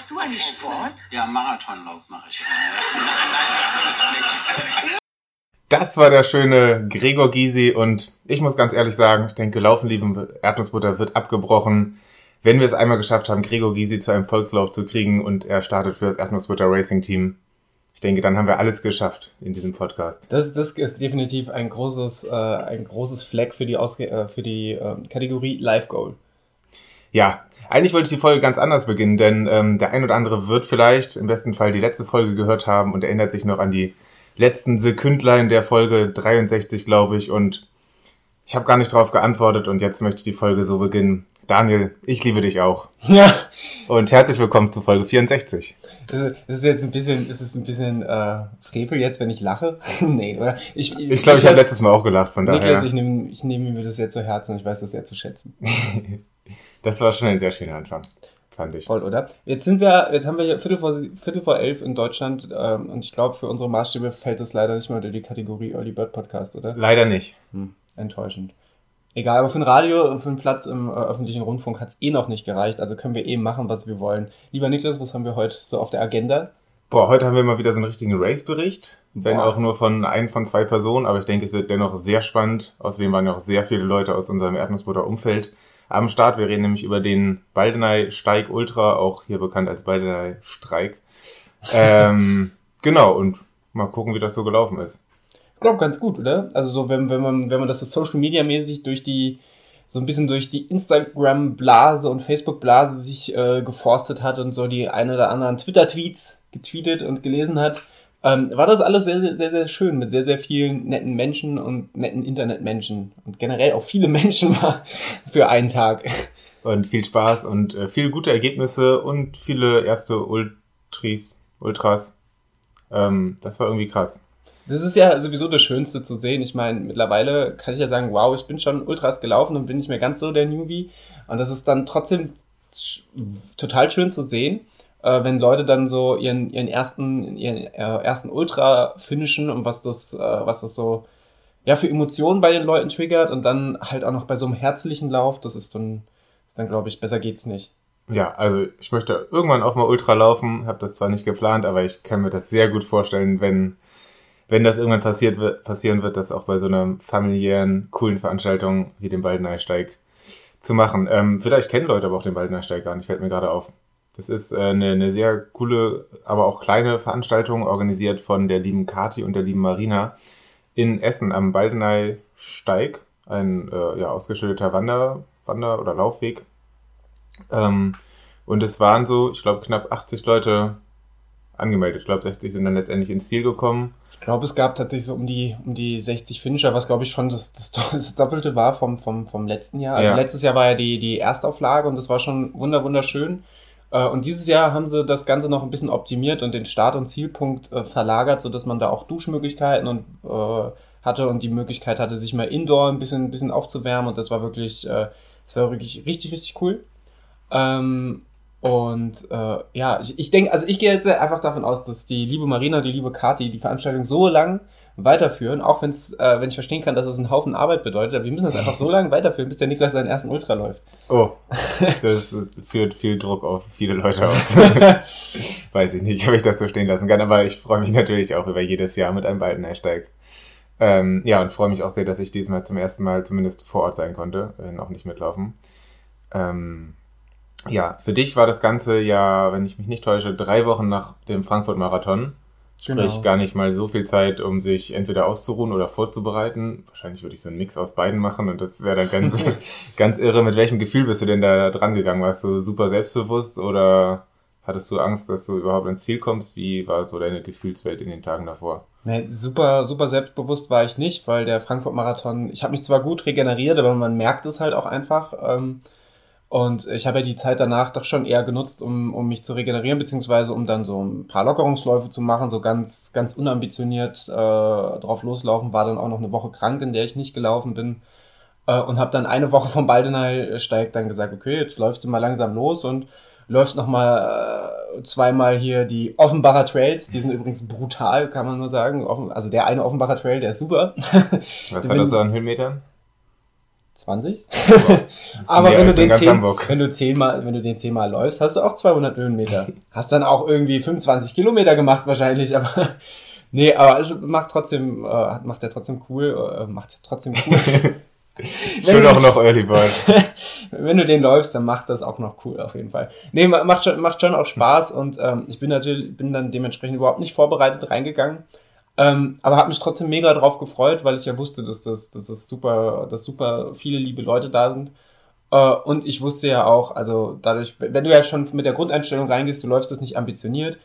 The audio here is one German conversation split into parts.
Machst du eigentlich Sport? Ja, Marathonlauf mache ich. Das war der schöne Gregor Gysi und ich muss ganz ehrlich sagen, ich denke, Laufen lieben Erdnussbutter wird abgebrochen. Wenn wir es einmal geschafft haben, Gregor Gysi zu einem Volkslauf zu kriegen und er startet für das Erdnussbutter Racing Team, ich denke, dann haben wir alles geschafft in diesem Podcast. Das, das ist definitiv ein großes, äh, ein großes Fleck für die, Ausge äh, für die äh, Kategorie Live Goal. Ja, eigentlich wollte ich die Folge ganz anders beginnen, denn ähm, der ein oder andere wird vielleicht im besten Fall die letzte Folge gehört haben und erinnert sich noch an die letzten Sekündlein der Folge 63, glaube ich. Und ich habe gar nicht darauf geantwortet und jetzt möchte ich die Folge so beginnen. Daniel, ich liebe dich auch. Ja. Und herzlich willkommen zu Folge 64. Das ist, jetzt ein bisschen, ist es ein bisschen äh, Frevel jetzt, wenn ich lache? nee, oder? Ich glaube, ich, glaub, ich habe letztes Mal auch gelacht, von daher. Niklas, ich nehme ich nehm mir das sehr zu Herzen und ich weiß das sehr zu schätzen. das war schon ein sehr schöner Anfang fand ich. Voll, oder? Jetzt sind wir, jetzt haben wir hier Viertel vor, Viertel vor elf in Deutschland ähm, und ich glaube, für unsere Maßstäbe fällt das leider nicht mehr unter die Kategorie Early Bird Podcast, oder? Leider nicht. Hm, enttäuschend. Egal, aber für ein Radio, für einen Platz im äh, öffentlichen Rundfunk hat es eh noch nicht gereicht. Also können wir eben machen, was wir wollen. Lieber Niklas, was haben wir heute so auf der Agenda? Boah, heute haben wir mal wieder so einen richtigen Race-Bericht. Wenn Boah. auch nur von ein von zwei Personen, aber ich denke, es wird dennoch sehr spannend. Außerdem waren ja auch sehr viele Leute aus unserem Erdnussbutter-Umfeld am Start. Wir reden nämlich über den Baldenei Steig Ultra, auch hier bekannt als Baldenei Streik. Ähm, genau, und mal gucken, wie das so gelaufen ist. Ich glaube, ganz gut, oder? Also so, wenn, wenn man, wenn man das so Social Media mäßig durch die, so ein bisschen durch die Instagram-Blase und Facebook-Blase sich äh, geforstet hat und so die ein oder anderen Twitter-Tweets getweetet und gelesen hat, ähm, war das alles sehr, sehr, sehr, sehr schön mit sehr, sehr vielen netten Menschen und netten Internetmenschen und generell auch viele Menschen war für einen Tag. Und viel Spaß und äh, viele gute Ergebnisse und viele erste Ultris, Ultras. Ähm, das war irgendwie krass. Das ist ja sowieso das Schönste zu sehen. Ich meine, mittlerweile kann ich ja sagen, wow, ich bin schon Ultras gelaufen und bin nicht mehr ganz so der Newbie. Und das ist dann trotzdem total schön zu sehen äh, wenn Leute dann so ihren, ihren ersten, ihren äh, ersten Ultra finishen und was das, äh, was das so ja, für Emotionen bei den Leuten triggert und dann halt auch noch bei so einem herzlichen Lauf, das ist dann, dann glaube ich, besser geht's nicht. Ja, also ich möchte irgendwann auch mal Ultra laufen, habe das zwar nicht geplant, aber ich kann mir das sehr gut vorstellen, wenn wenn das irgendwann passiert passieren wird, das auch bei so einer familiären, coolen Veranstaltung wie dem Baldenersteig zu machen. Ähm, vielleicht kennen Leute aber auch den Baldenersteig gar nicht, fällt mir gerade auf. Das ist äh, eine, eine sehr coole, aber auch kleine Veranstaltung, organisiert von der lieben Kati und der lieben Marina in Essen am Baldeney Steig, ein äh, ja, ausgeschilderter Wander-, Wander oder Laufweg. Ähm, und es waren so, ich glaube, knapp 80 Leute angemeldet. Ich glaube, 60 sind dann letztendlich ins Ziel gekommen. Ich glaube, es gab tatsächlich so um die, um die 60 Finisher, was glaube ich schon das, das, das, Doppelte war vom, vom, vom letzten Jahr. Also ja. letztes Jahr war ja die, die Erstauflage und das war schon wunder, wunderschön. Äh, und dieses Jahr haben sie das Ganze noch ein bisschen optimiert und den Start- und Zielpunkt äh, verlagert, sodass man da auch Duschmöglichkeiten und, äh, hatte und die Möglichkeit hatte, sich mal indoor ein bisschen, ein bisschen aufzuwärmen. Und das war wirklich, äh, das war wirklich richtig, richtig cool. Ähm, und äh, ja, ich, ich denke, also ich gehe jetzt einfach davon aus, dass die liebe Marina die liebe Kati die Veranstaltung so lang weiterführen, auch wenn's, äh, wenn ich verstehen kann, dass es einen Haufen Arbeit bedeutet, aber wir müssen das einfach so lange weiterführen, bis der Niklas seinen ersten Ultra läuft. Oh, das führt viel Druck auf viele Leute aus. Weiß ich nicht, ob ich das so stehen lassen kann, aber ich freue mich natürlich auch über jedes Jahr mit einem balden Hashtag. Ähm, ja, und freue mich auch sehr, dass ich diesmal zum ersten Mal zumindest vor Ort sein konnte, äh, noch nicht mitlaufen. Ähm, ja, für dich war das Ganze ja, wenn ich mich nicht täusche, drei Wochen nach dem Frankfurt-Marathon. Sprich, genau. gar nicht mal so viel Zeit, um sich entweder auszuruhen oder vorzubereiten. Wahrscheinlich würde ich so einen Mix aus beiden machen und das wäre dann ganz, ganz irre. Mit welchem Gefühl bist du denn da dran gegangen? Warst du super selbstbewusst oder hattest du Angst, dass du überhaupt ins Ziel kommst? Wie war so deine Gefühlswelt in den Tagen davor? Nee, super, super selbstbewusst war ich nicht, weil der Frankfurt-Marathon, ich habe mich zwar gut regeneriert, aber man merkt es halt auch einfach. Ähm, und ich habe ja die Zeit danach doch schon eher genutzt, um, um mich zu regenerieren, beziehungsweise um dann so ein paar Lockerungsläufe zu machen, so ganz, ganz unambitioniert äh, drauf loslaufen. War dann auch noch eine Woche krank, in der ich nicht gelaufen bin. Äh, und habe dann eine Woche vom Baldenei steigt dann gesagt, okay, jetzt läufst du mal langsam los und läufst nochmal äh, zweimal hier die Offenbacher Trails. Die sind übrigens brutal, kann man nur sagen. Also der eine Offenbacher Trail, der ist super. Was hat er so an Höhenmetern? 20. Aber wenn du, den zehn, wenn, du zehnmal, wenn du den zehnmal läufst, hast du auch 200 Höhenmeter. Hast dann auch irgendwie 25 Kilometer gemacht wahrscheinlich, aber nee, aber es macht trotzdem, äh, macht er trotzdem cool, äh, macht trotzdem cool. Schon auch noch Early Bird. wenn du den läufst, dann macht das auch noch cool auf jeden Fall. Nee, macht schon, macht schon auch Spaß und ähm, ich bin natürlich, bin dann dementsprechend überhaupt nicht vorbereitet reingegangen. Ähm, aber habe mich trotzdem mega drauf gefreut, weil ich ja wusste, dass das, dass das super, dass super viele liebe Leute da sind. Äh, und ich wusste ja auch, also dadurch, wenn du ja schon mit der Grundeinstellung reingehst, du läufst das nicht ambitioniert.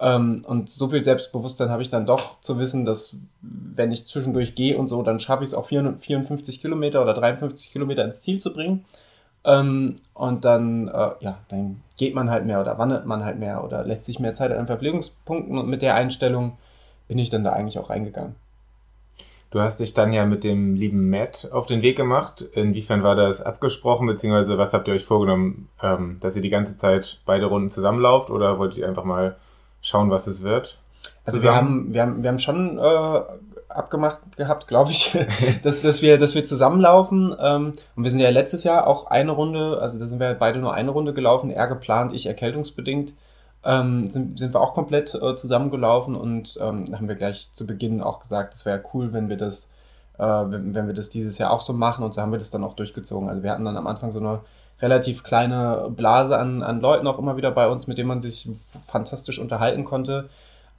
Ähm, und so viel Selbstbewusstsein habe ich dann doch zu wissen, dass wenn ich zwischendurch gehe und so, dann schaffe ich es auch 54 Kilometer oder 53 Kilometer ins Ziel zu bringen. Ähm, und dann, äh, ja, dann geht man halt mehr oder wandert man halt mehr oder lässt sich mehr Zeit an Verpflegungspunkten und mit der Einstellung bin ich dann da eigentlich auch reingegangen. Du hast dich dann ja mit dem lieben Matt auf den Weg gemacht. Inwiefern war das abgesprochen, beziehungsweise was habt ihr euch vorgenommen, ähm, dass ihr die ganze Zeit beide Runden zusammenlauft oder wolltet ihr einfach mal schauen, was es wird? Also wir haben, wir haben, wir haben schon äh, abgemacht gehabt, glaube ich, dass, dass, wir, dass wir zusammenlaufen. Ähm, und wir sind ja letztes Jahr auch eine Runde, also da sind wir beide nur eine Runde gelaufen, er geplant, ich erkältungsbedingt ähm, sind, sind wir auch komplett äh, zusammengelaufen und ähm, haben wir gleich zu Beginn auch gesagt, es wäre cool, wenn wir das, äh, wenn, wenn wir das dieses Jahr auch so machen und so haben wir das dann auch durchgezogen. Also wir hatten dann am Anfang so eine relativ kleine Blase an, an Leuten auch immer wieder bei uns, mit denen man sich fantastisch unterhalten konnte.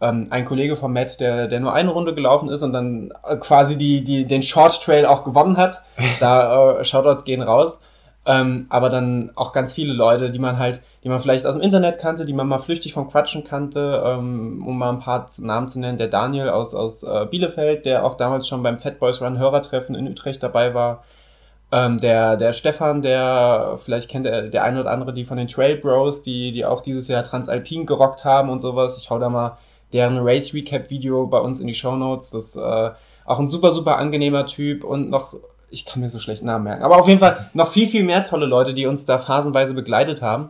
Ähm, ein Kollege von Matt, der, der nur eine Runde gelaufen ist und dann äh, quasi die, die, den Short Trail auch gewonnen hat. Da äh, Shoutouts gehen raus. Ähm, aber dann auch ganz viele Leute, die man halt, die man vielleicht aus dem Internet kannte, die man mal flüchtig vom Quatschen kannte, ähm, um mal ein paar Namen zu nennen. Der Daniel aus, aus äh, Bielefeld, der auch damals schon beim Fat Boys Run Hörertreffen in Utrecht dabei war. Ähm, der, der Stefan, der, vielleicht kennt der, der eine oder andere, die von den Trail Bros, die, die auch dieses Jahr Transalpin gerockt haben und sowas. Ich hau da mal deren Race Recap Video bei uns in die Show Notes. Das ist äh, auch ein super, super angenehmer Typ und noch ich kann mir so schlecht Namen merken. Aber auf jeden Fall noch viel, viel mehr tolle Leute, die uns da phasenweise begleitet haben.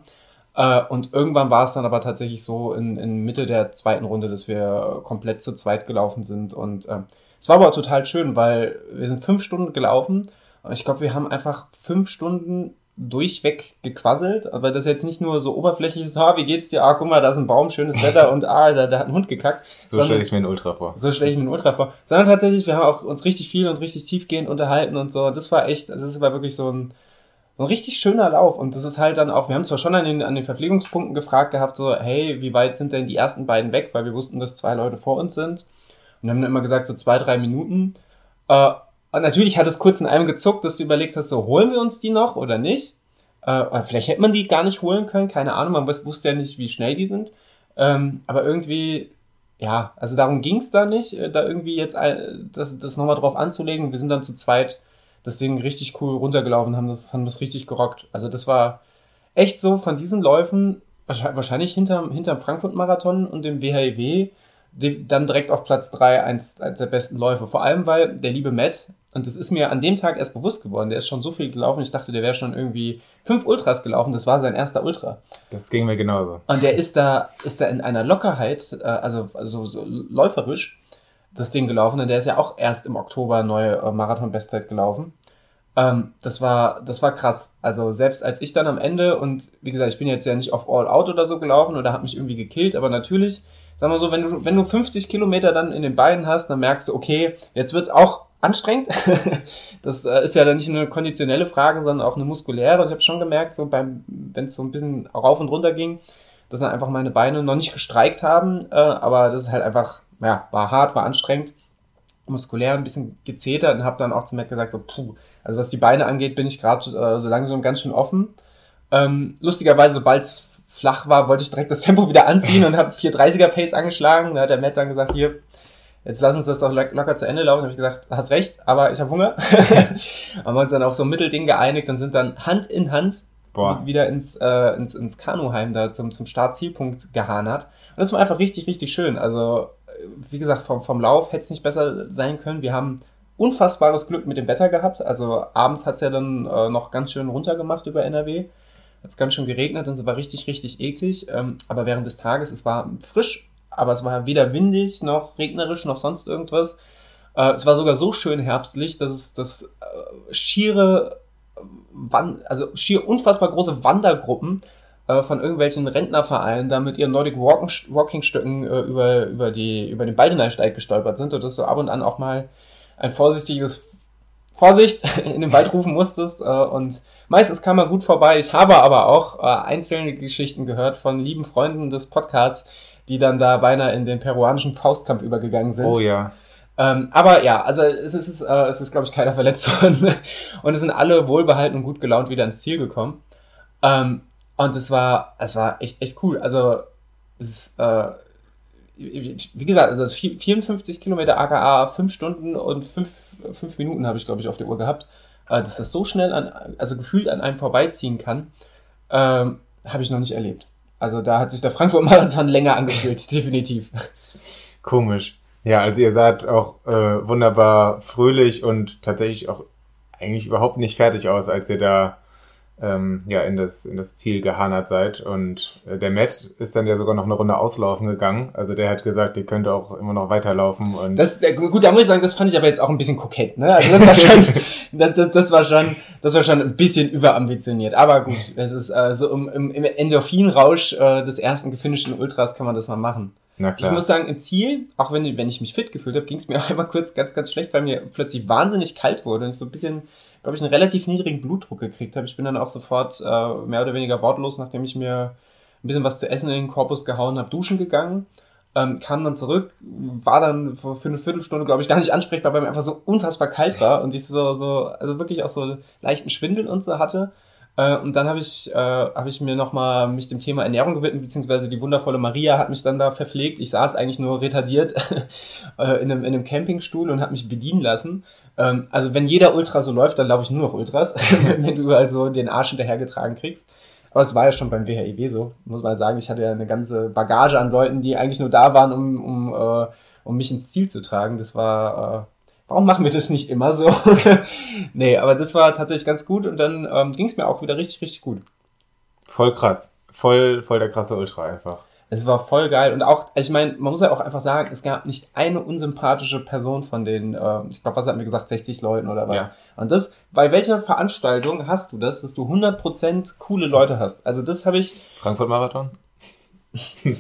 Äh, und irgendwann war es dann aber tatsächlich so in, in Mitte der zweiten Runde, dass wir komplett zu zweit gelaufen sind. Und äh, es war aber total schön, weil wir sind fünf Stunden gelaufen. Und ich glaube, wir haben einfach fünf Stunden durchweg gequasselt, aber das jetzt nicht nur so oberflächlich ist, ah, wie geht's dir? Ah, guck mal, da ist ein Baum, schönes Wetter und ah, da, da hat ein Hund gekackt. So stelle ich mir einen Ultra vor. So stelle ich mir einen Ultra vor. Sondern tatsächlich, wir haben auch uns richtig viel und richtig tiefgehend unterhalten und so. Das war echt, das war wirklich so ein, ein richtig schöner Lauf. Und das ist halt dann auch, wir haben zwar schon an den, an den Verpflegungspunkten gefragt gehabt, so, hey, wie weit sind denn die ersten beiden weg? Weil wir wussten, dass zwei Leute vor uns sind. Und haben dann immer gesagt, so zwei, drei Minuten. Äh, und natürlich hat es kurz in einem gezuckt, dass du überlegt hast, so holen wir uns die noch oder nicht? Äh, vielleicht hätte man die gar nicht holen können, keine Ahnung, man wusste ja nicht, wie schnell die sind. Ähm, aber irgendwie, ja, also darum ging es da nicht, äh, da irgendwie jetzt das, das nochmal drauf anzulegen. Wir sind dann zu zweit das Ding richtig cool runtergelaufen, haben das, haben das richtig gerockt. Also das war echt so von diesen Läufen, wahrscheinlich hinterm, hinterm Frankfurt-Marathon und dem WHEW, dann direkt auf Platz 3 eins, eins der besten Läufe. Vor allem, weil der liebe Matt, und das ist mir an dem Tag erst bewusst geworden, der ist schon so viel gelaufen, ich dachte, der wäre schon irgendwie fünf Ultras gelaufen, das war sein erster Ultra. Das ging mir genauso. Und der ist da, ist da in einer Lockerheit, also, also so läuferisch, das Ding gelaufen, und der ist ja auch erst im Oktober neue äh, Marathon-Bestzeit gelaufen. Ähm, das war, das war krass. Also selbst als ich dann am Ende, und wie gesagt, ich bin jetzt ja nicht auf All Out oder so gelaufen oder habe mich irgendwie gekillt, aber natürlich sag mal so, wenn du, wenn du 50 Kilometer dann in den Beinen hast, dann merkst du, okay, jetzt wird's auch anstrengend. das äh, ist ja dann nicht nur eine konditionelle Frage, sondern auch eine muskuläre. Und ich habe schon gemerkt, so wenn es so ein bisschen rauf und runter ging, dass dann einfach meine Beine noch nicht gestreikt haben, äh, aber das ist halt einfach, ja, war hart, war anstrengend, muskulär ein bisschen gezetert und habe dann auch zu Matt gesagt, so, puh, also was die Beine angeht, bin ich gerade äh, so langsam ganz schön offen. Ähm, lustigerweise, sobald es flach war, wollte ich direkt das Tempo wieder anziehen und habe 430er Pace angeschlagen. Da hat der Matt dann gesagt, hier, jetzt lass uns das doch locker zu Ende laufen. Da habe ich gesagt, hast recht, aber ich habe Hunger. haben wir uns dann auf so ein Mittelding geeinigt und sind dann Hand in Hand Boah. wieder ins, äh, ins, ins Kanuheim da zum, zum Startzielpunkt gehanert. Und das war einfach richtig, richtig schön. Also, wie gesagt, vom, vom Lauf hätte es nicht besser sein können. Wir haben unfassbares Glück mit dem Wetter gehabt. Also abends hat es ja dann äh, noch ganz schön runtergemacht über NRW hat es ganz schön geregnet und es war richtig, richtig eklig. Ähm, aber während des Tages, es war frisch, aber es war weder windig noch regnerisch noch sonst irgendwas. Äh, es war sogar so schön herbstlich, dass es das äh, schiere also schier unfassbar große Wandergruppen äh, von irgendwelchen Rentnervereinen da mit ihren Nordic Walking-Stücken äh, über, über, die, über den Baldeneysteig gestolpert sind und dass du ab und an auch mal ein vorsichtiges Vorsicht in den Wald rufen musstest. Äh, und meistens kam man gut vorbei. Ich habe aber auch äh, einzelne Geschichten gehört von lieben Freunden des Podcasts, die dann da beinahe in den peruanischen Faustkampf übergegangen sind. Oh ja. Ähm, aber ja, also es ist, äh, es ist glaube ich, keiner verletzt worden. und es sind alle wohlbehalten und gut gelaunt wieder ins Ziel gekommen. Ähm, und es war, es war echt, echt cool. Also, es äh, wie gesagt, also ist 54 Kilometer AKA, 5 Stunden und 5, 5 Minuten habe ich, glaube ich, auf der Uhr gehabt. Äh, dass das so schnell an, also gefühlt an einem vorbeiziehen kann, ähm, habe ich noch nicht erlebt. Also da hat sich der Frankfurt-Marathon länger angefühlt, definitiv. Komisch. Ja, also ihr seid auch äh, wunderbar fröhlich und tatsächlich auch eigentlich überhaupt nicht fertig aus, als ihr da ähm, ja, in, das, in das Ziel gehanert seid. Und äh, der Matt ist dann ja sogar noch eine Runde auslaufen gegangen. Also der hat gesagt, ihr könnt auch immer noch weiterlaufen. Und das, äh, gut, da muss ich sagen, das fand ich aber jetzt auch ein bisschen kokett. Ne? Also das war schon, das, das, das, war schon, das war schon ein bisschen überambitioniert. Aber gut, es ist äh, so im, im, im Endorphinrausch äh, des ersten gefinischten Ultras kann man das mal machen. Na klar. Ich muss sagen, im Ziel, auch wenn, wenn ich mich fit gefühlt habe, ging es mir auch einmal kurz ganz, ganz schlecht, weil mir plötzlich wahnsinnig kalt wurde und ich so ein bisschen, glaube ich, einen relativ niedrigen Blutdruck gekriegt habe. Ich bin dann auch sofort äh, mehr oder weniger wortlos, nachdem ich mir ein bisschen was zu essen in den Korpus gehauen habe, duschen gegangen. Ähm, kam dann zurück, war dann für, eine Viertelstunde, glaube ich, gar nicht ansprechbar, weil mir einfach so unfassbar kalt war und ich so, so, also wirklich auch so leichten Schwindel und so hatte. Äh, und dann habe ich, äh, hab ich mir nochmal mich dem Thema Ernährung gewidmet, beziehungsweise die wundervolle Maria hat mich dann da verpflegt. Ich saß eigentlich nur retardiert äh, in, einem, in einem Campingstuhl und habe mich bedienen lassen. Ähm, also wenn jeder Ultra so läuft, dann laufe ich nur noch Ultras, wenn du überall so den Arsch hinterhergetragen kriegst. Aber es war ja schon beim WHIW so, muss man sagen. Ich hatte ja eine ganze Bagage an Leuten, die eigentlich nur da waren, um, um, äh, um mich ins Ziel zu tragen. Das war äh, warum machen wir das nicht immer so? nee, aber das war tatsächlich ganz gut und dann ähm, ging es mir auch wieder richtig, richtig gut. Voll krass. Voll, voll der krasse Ultra einfach. Es war voll geil und auch, ich meine, man muss ja auch einfach sagen, es gab nicht eine unsympathische Person von den, äh, ich glaube, was hatten wir gesagt, 60 Leuten oder was. Ja. Und das, bei welcher Veranstaltung hast du das, dass du 100% coole Leute hast? Also das habe ich... Frankfurt Marathon?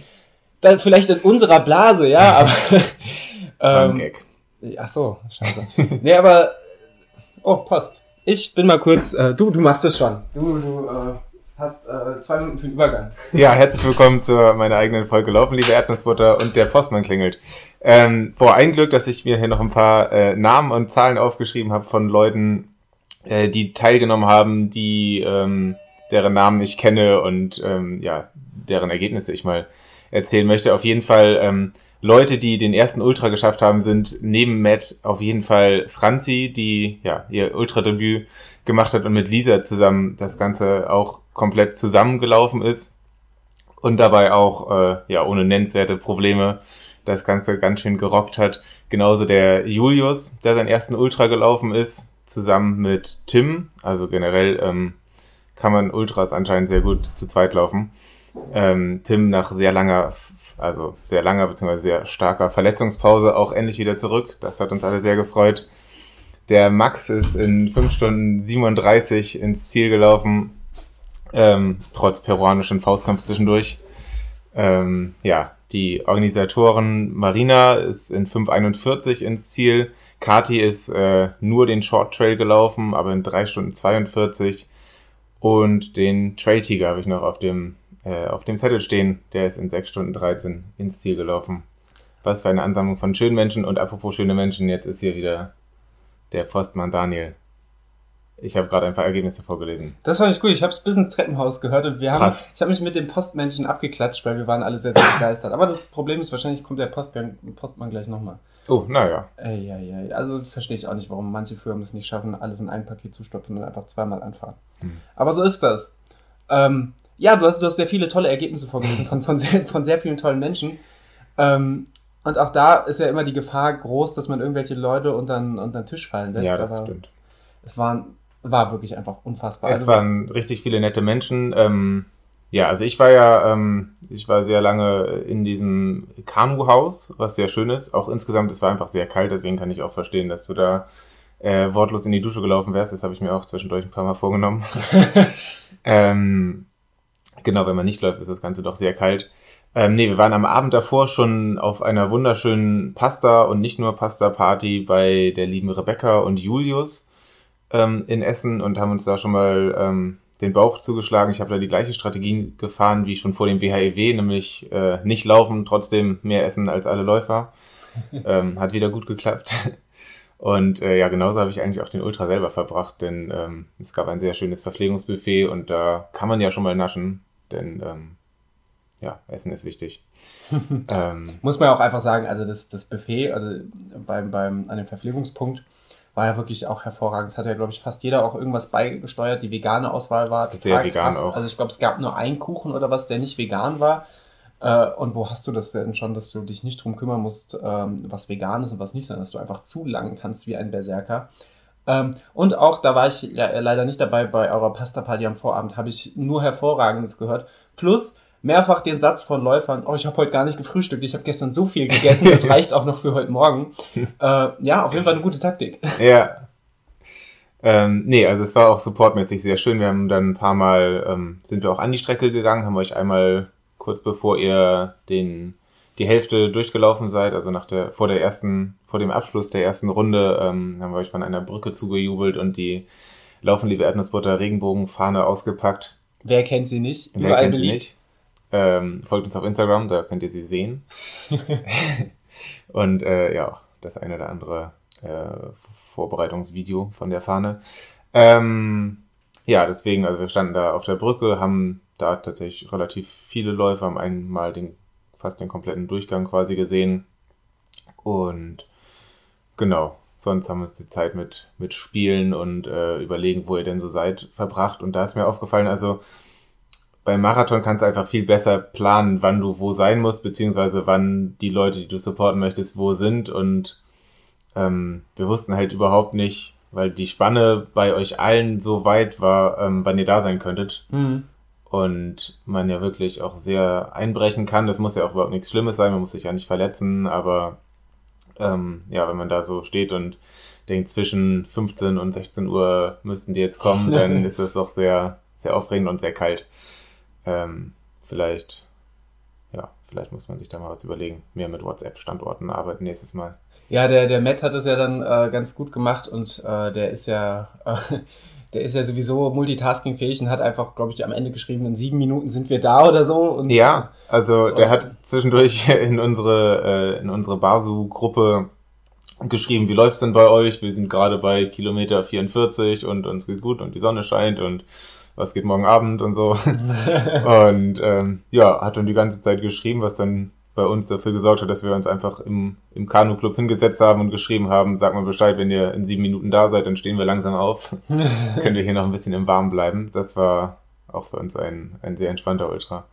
dann vielleicht in unserer Blase, ja, aber... ähm, Gag. Ach so, scheiße. nee, aber. Oh, passt. Ich bin mal kurz. Äh, du, du machst es schon. Du, du äh, hast äh, zwei Minuten für den Übergang. Ja, herzlich willkommen zu meiner eigenen Folge Laufen, liebe Erdnussbutter und der Postmann klingelt. Ähm, boah, ein Glück, dass ich mir hier noch ein paar äh, Namen und Zahlen aufgeschrieben habe von Leuten, äh, die teilgenommen haben, die ähm, deren Namen ich kenne und ähm, ja, deren Ergebnisse ich mal erzählen möchte. Auf jeden Fall. Ähm, Leute, die den ersten Ultra geschafft haben, sind neben Matt auf jeden Fall Franzi, die ja ihr Ultra-Debüt gemacht hat und mit Lisa zusammen das Ganze auch komplett zusammengelaufen ist und dabei auch äh, ja ohne nennenswerte Probleme das Ganze ganz schön gerockt hat. Genauso der Julius, der seinen ersten Ultra gelaufen ist, zusammen mit Tim. Also generell ähm, kann man Ultras anscheinend sehr gut zu zweit laufen. Ähm, Tim nach sehr langer also sehr langer bzw. sehr starker Verletzungspause auch endlich wieder zurück. Das hat uns alle sehr gefreut. Der Max ist in 5 Stunden 37 ins Ziel gelaufen, ähm, trotz peruanischen Faustkampf zwischendurch. Ähm, ja, die Organisatoren Marina ist in 5,41 ins Ziel. Kati ist äh, nur den Short Trail gelaufen, aber in 3 Stunden 42. Und den Trail Tiger habe ich noch auf dem äh, auf dem Zettel stehen. Der ist in 6 Stunden 13 ins Ziel gelaufen. Was für eine Ansammlung von schönen Menschen. Und apropos schöne Menschen, jetzt ist hier wieder der Postmann Daniel. Ich habe gerade ein paar Ergebnisse vorgelesen. Das fand ich gut. Ich habe es bis ins Treppenhaus gehört und wir haben, Krass. ich habe mich mit dem Postmenschen abgeklatscht, weil wir waren alle sehr, sehr begeistert. Aber das Problem ist, wahrscheinlich kommt der Postmann, Postmann gleich nochmal. Oh, naja. Ey, ja, ja. Also verstehe ich auch nicht, warum manche Firmen es nicht schaffen, alles in ein Paket zu stopfen und einfach zweimal anfahren. Hm. Aber so ist das. Ähm, ja, du hast, du hast sehr viele tolle Ergebnisse vorgelesen von, von, sehr, von sehr vielen tollen Menschen. Ähm, und auch da ist ja immer die Gefahr groß, dass man irgendwelche Leute unter, unter den Tisch fallen lässt. Ja, das Aber stimmt. Es waren, war wirklich einfach unfassbar. Es also, waren richtig viele nette Menschen. Ähm, ja, also ich war ja, ähm, ich war sehr lange in diesem Kanuhaus, was sehr schön ist. Auch insgesamt, es war einfach sehr kalt, deswegen kann ich auch verstehen, dass du da äh, wortlos in die Dusche gelaufen wärst. Das habe ich mir auch zwischendurch ein paar Mal vorgenommen. ähm, genau, wenn man nicht läuft, ist das Ganze doch sehr kalt. Ähm, nee, wir waren am Abend davor schon auf einer wunderschönen Pasta und nicht nur Pasta-Party bei der lieben Rebecca und Julius ähm, in Essen und haben uns da schon mal ähm, den Bauch zugeschlagen. Ich habe da die gleiche Strategie gefahren wie schon vor dem WHEW, e nämlich äh, nicht laufen, trotzdem mehr essen als alle Läufer. ähm, hat wieder gut geklappt. Und äh, ja, genauso habe ich eigentlich auch den Ultra selber verbracht, denn ähm, es gab ein sehr schönes Verpflegungsbuffet und da kann man ja schon mal naschen, denn ähm, ja, Essen ist wichtig. ähm, Muss man ja auch einfach sagen, also das, das Buffet, also beim, beim, an dem Verpflegungspunkt, war ja wirklich auch hervorragend. Es hat ja, glaube ich, fast jeder auch irgendwas beigesteuert. Die vegane Auswahl war sehr vegan krass. auch. Also ich glaube, es gab nur einen Kuchen oder was, der nicht vegan war. Äh, und wo hast du das denn schon, dass du dich nicht drum kümmern musst, ähm, was vegan ist und was nicht, sondern dass du einfach zulangen kannst wie ein Berserker. Ähm, und auch, da war ich leider nicht dabei bei eurer Pasta-Party am Vorabend, habe ich nur Hervorragendes gehört. Plus, mehrfach den Satz von Läufern, oh, ich habe heute gar nicht gefrühstückt, ich habe gestern so viel gegessen, das reicht auch noch für heute Morgen. Äh, ja, auf jeden Fall eine gute Taktik. Ja. Ähm, nee, also es war auch supportmäßig sehr schön. Wir haben dann ein paar Mal, ähm, sind wir auch an die Strecke gegangen, haben euch einmal kurz bevor ihr den, die Hälfte durchgelaufen seid, also nach der, vor der ersten, vor dem Abschluss der ersten Runde, ähm, haben wir euch von einer Brücke zugejubelt und die Laufen, liebe Erdnussbutter Regenbogenfahne ausgepackt. Wer kennt sie nicht? Wer kennt beliebt. sie nicht? Ähm, folgt uns auf Instagram, da könnt ihr sie sehen. und äh, ja, das eine oder andere äh, Vorbereitungsvideo von der Fahne. Ähm, ja, deswegen, also wir standen da auf der Brücke, haben da tatsächlich relativ viele Läufer, haben einmal den, fast den kompletten Durchgang quasi gesehen. Und genau, sonst haben wir uns die Zeit mit, mit Spielen und äh, überlegen, wo ihr denn so seid, verbracht. Und da ist mir aufgefallen, also beim Marathon kannst du einfach viel besser planen, wann du wo sein musst, beziehungsweise wann die Leute, die du supporten möchtest, wo sind. Und ähm, wir wussten halt überhaupt nicht, weil die Spanne bei euch allen so weit war, ähm, wann ihr da sein könntet. Mhm. Und man ja wirklich auch sehr einbrechen kann. Das muss ja auch überhaupt nichts Schlimmes sein, man muss sich ja nicht verletzen, aber ähm, ja, wenn man da so steht und denkt, zwischen 15 und 16 Uhr müssten die jetzt kommen, dann ist das doch sehr, sehr aufregend und sehr kalt. Ähm, vielleicht, ja, vielleicht muss man sich da mal was überlegen. Mehr mit WhatsApp-Standorten arbeiten nächstes Mal. Ja, der, der Matt hat es ja dann äh, ganz gut gemacht und äh, der ist ja, äh, der ist ja sowieso multitaskingfähig und hat einfach, glaube ich, am Ende geschrieben, in sieben Minuten sind wir da oder so. Und, ja, also der hat zwischendurch in unsere, äh, in unsere Basu-Gruppe geschrieben, wie läuft's denn bei euch? Wir sind gerade bei Kilometer 44 und uns geht gut und die Sonne scheint und was geht morgen Abend und so. und ähm, ja, hat dann die ganze Zeit geschrieben, was dann bei uns dafür gesorgt hat, dass wir uns einfach im, im Kanu-Club hingesetzt haben und geschrieben haben, sag mal Bescheid, wenn ihr in sieben Minuten da seid, dann stehen wir langsam auf. Könnt ihr hier noch ein bisschen im Warmen bleiben. Das war auch für uns ein, ein sehr entspannter Ultra.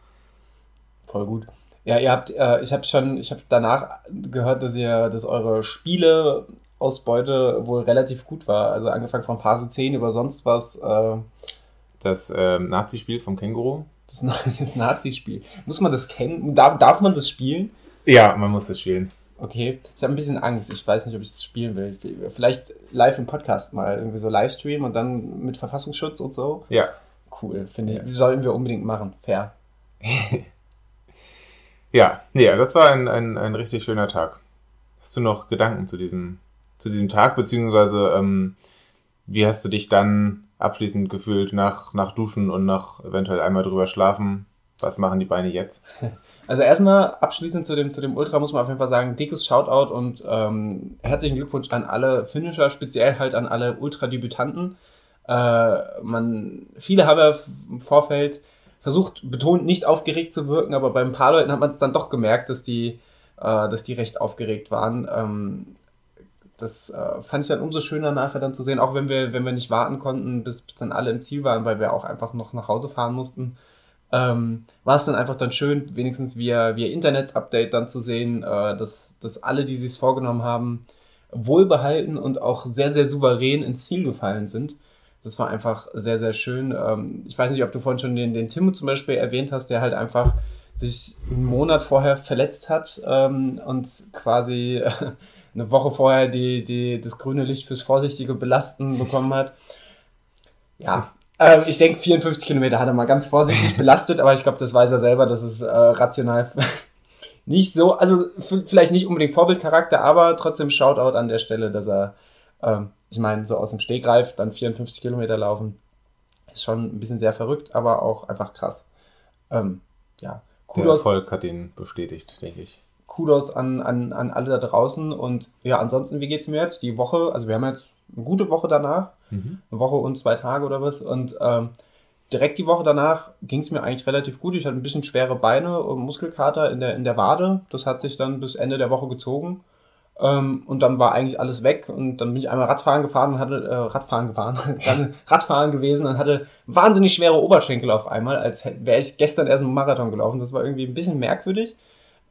Voll gut. Ja, ihr habt, äh, ich habe schon, ich habe danach gehört, dass ihr, dass eure Spiele-Ausbeute wohl relativ gut war. Also angefangen von Phase 10 über sonst was. Äh, das äh, Nazi-Spiel vom Känguru. Das, das Nazi-Spiel. Muss man das kennen? Darf, darf man das spielen? Ja, man muss das spielen. Okay, ich habe ein bisschen Angst. Ich weiß nicht, ob ich das spielen will. Vielleicht live im Podcast mal, irgendwie so Livestream und dann mit Verfassungsschutz und so. Ja. Cool, finde ich. Sollten wir unbedingt machen. Fair. ja, nee, das war ein, ein, ein richtig schöner Tag. Hast du noch Gedanken zu diesem, zu diesem Tag, beziehungsweise ähm, wie hast du dich dann abschließend gefühlt nach, nach Duschen und nach eventuell einmal drüber schlafen. Was machen die Beine jetzt? Also erstmal abschließend zu dem, zu dem Ultra muss man auf jeden Fall sagen, dickes Shoutout und ähm, herzlichen Glückwunsch an alle Finisher, speziell halt an alle Ultra-Debütanten. Äh, man, viele haben ja im Vorfeld versucht, betont nicht aufgeregt zu wirken, aber bei ein paar Leuten hat man es dann doch gemerkt, dass die, äh, dass die recht aufgeregt waren. Ähm, das äh, fand ich dann umso schöner nachher dann zu sehen, auch wenn wir, wenn wir nicht warten konnten, bis, bis dann alle im Ziel waren, weil wir auch einfach noch nach Hause fahren mussten. Ähm, war es dann einfach dann schön, wenigstens via, via Internets-Update dann zu sehen, äh, dass, dass alle, die sich vorgenommen haben, wohlbehalten und auch sehr, sehr souverän ins Ziel gefallen sind. Das war einfach sehr, sehr schön. Ähm, ich weiß nicht, ob du vorhin schon den, den Timo zum Beispiel erwähnt hast, der halt einfach sich einen Monat vorher verletzt hat ähm, und quasi eine Woche vorher die, die, das grüne Licht fürs vorsichtige Belasten bekommen hat. Ja, äh, ich denke, 54 Kilometer hat er mal ganz vorsichtig belastet, aber ich glaube, das weiß er selber, dass es äh, rational nicht so, also vielleicht nicht unbedingt Vorbildcharakter, aber trotzdem Shoutout an der Stelle, dass er, ähm, ich meine, so aus dem Stegreif dann 54 Kilometer laufen, ist schon ein bisschen sehr verrückt, aber auch einfach krass. Ähm, ja, Kudos. Der Erfolg hat ihn bestätigt, denke ich. Kudos an, an, an alle da draußen und ja, ansonsten, wie geht's mir jetzt? Die Woche, also wir haben jetzt eine gute Woche danach, mhm. eine Woche und zwei Tage oder was und ähm, direkt die Woche danach ging es mir eigentlich relativ gut. Ich hatte ein bisschen schwere Beine und Muskelkater in der, in der Wade. Das hat sich dann bis Ende der Woche gezogen. Ähm, und dann war eigentlich alles weg und dann bin ich einmal Radfahren gefahren und hatte äh, Radfahren gefahren, dann Radfahren gewesen und hatte wahnsinnig schwere Oberschenkel auf einmal, als wäre ich gestern erst einen Marathon gelaufen. Das war irgendwie ein bisschen merkwürdig.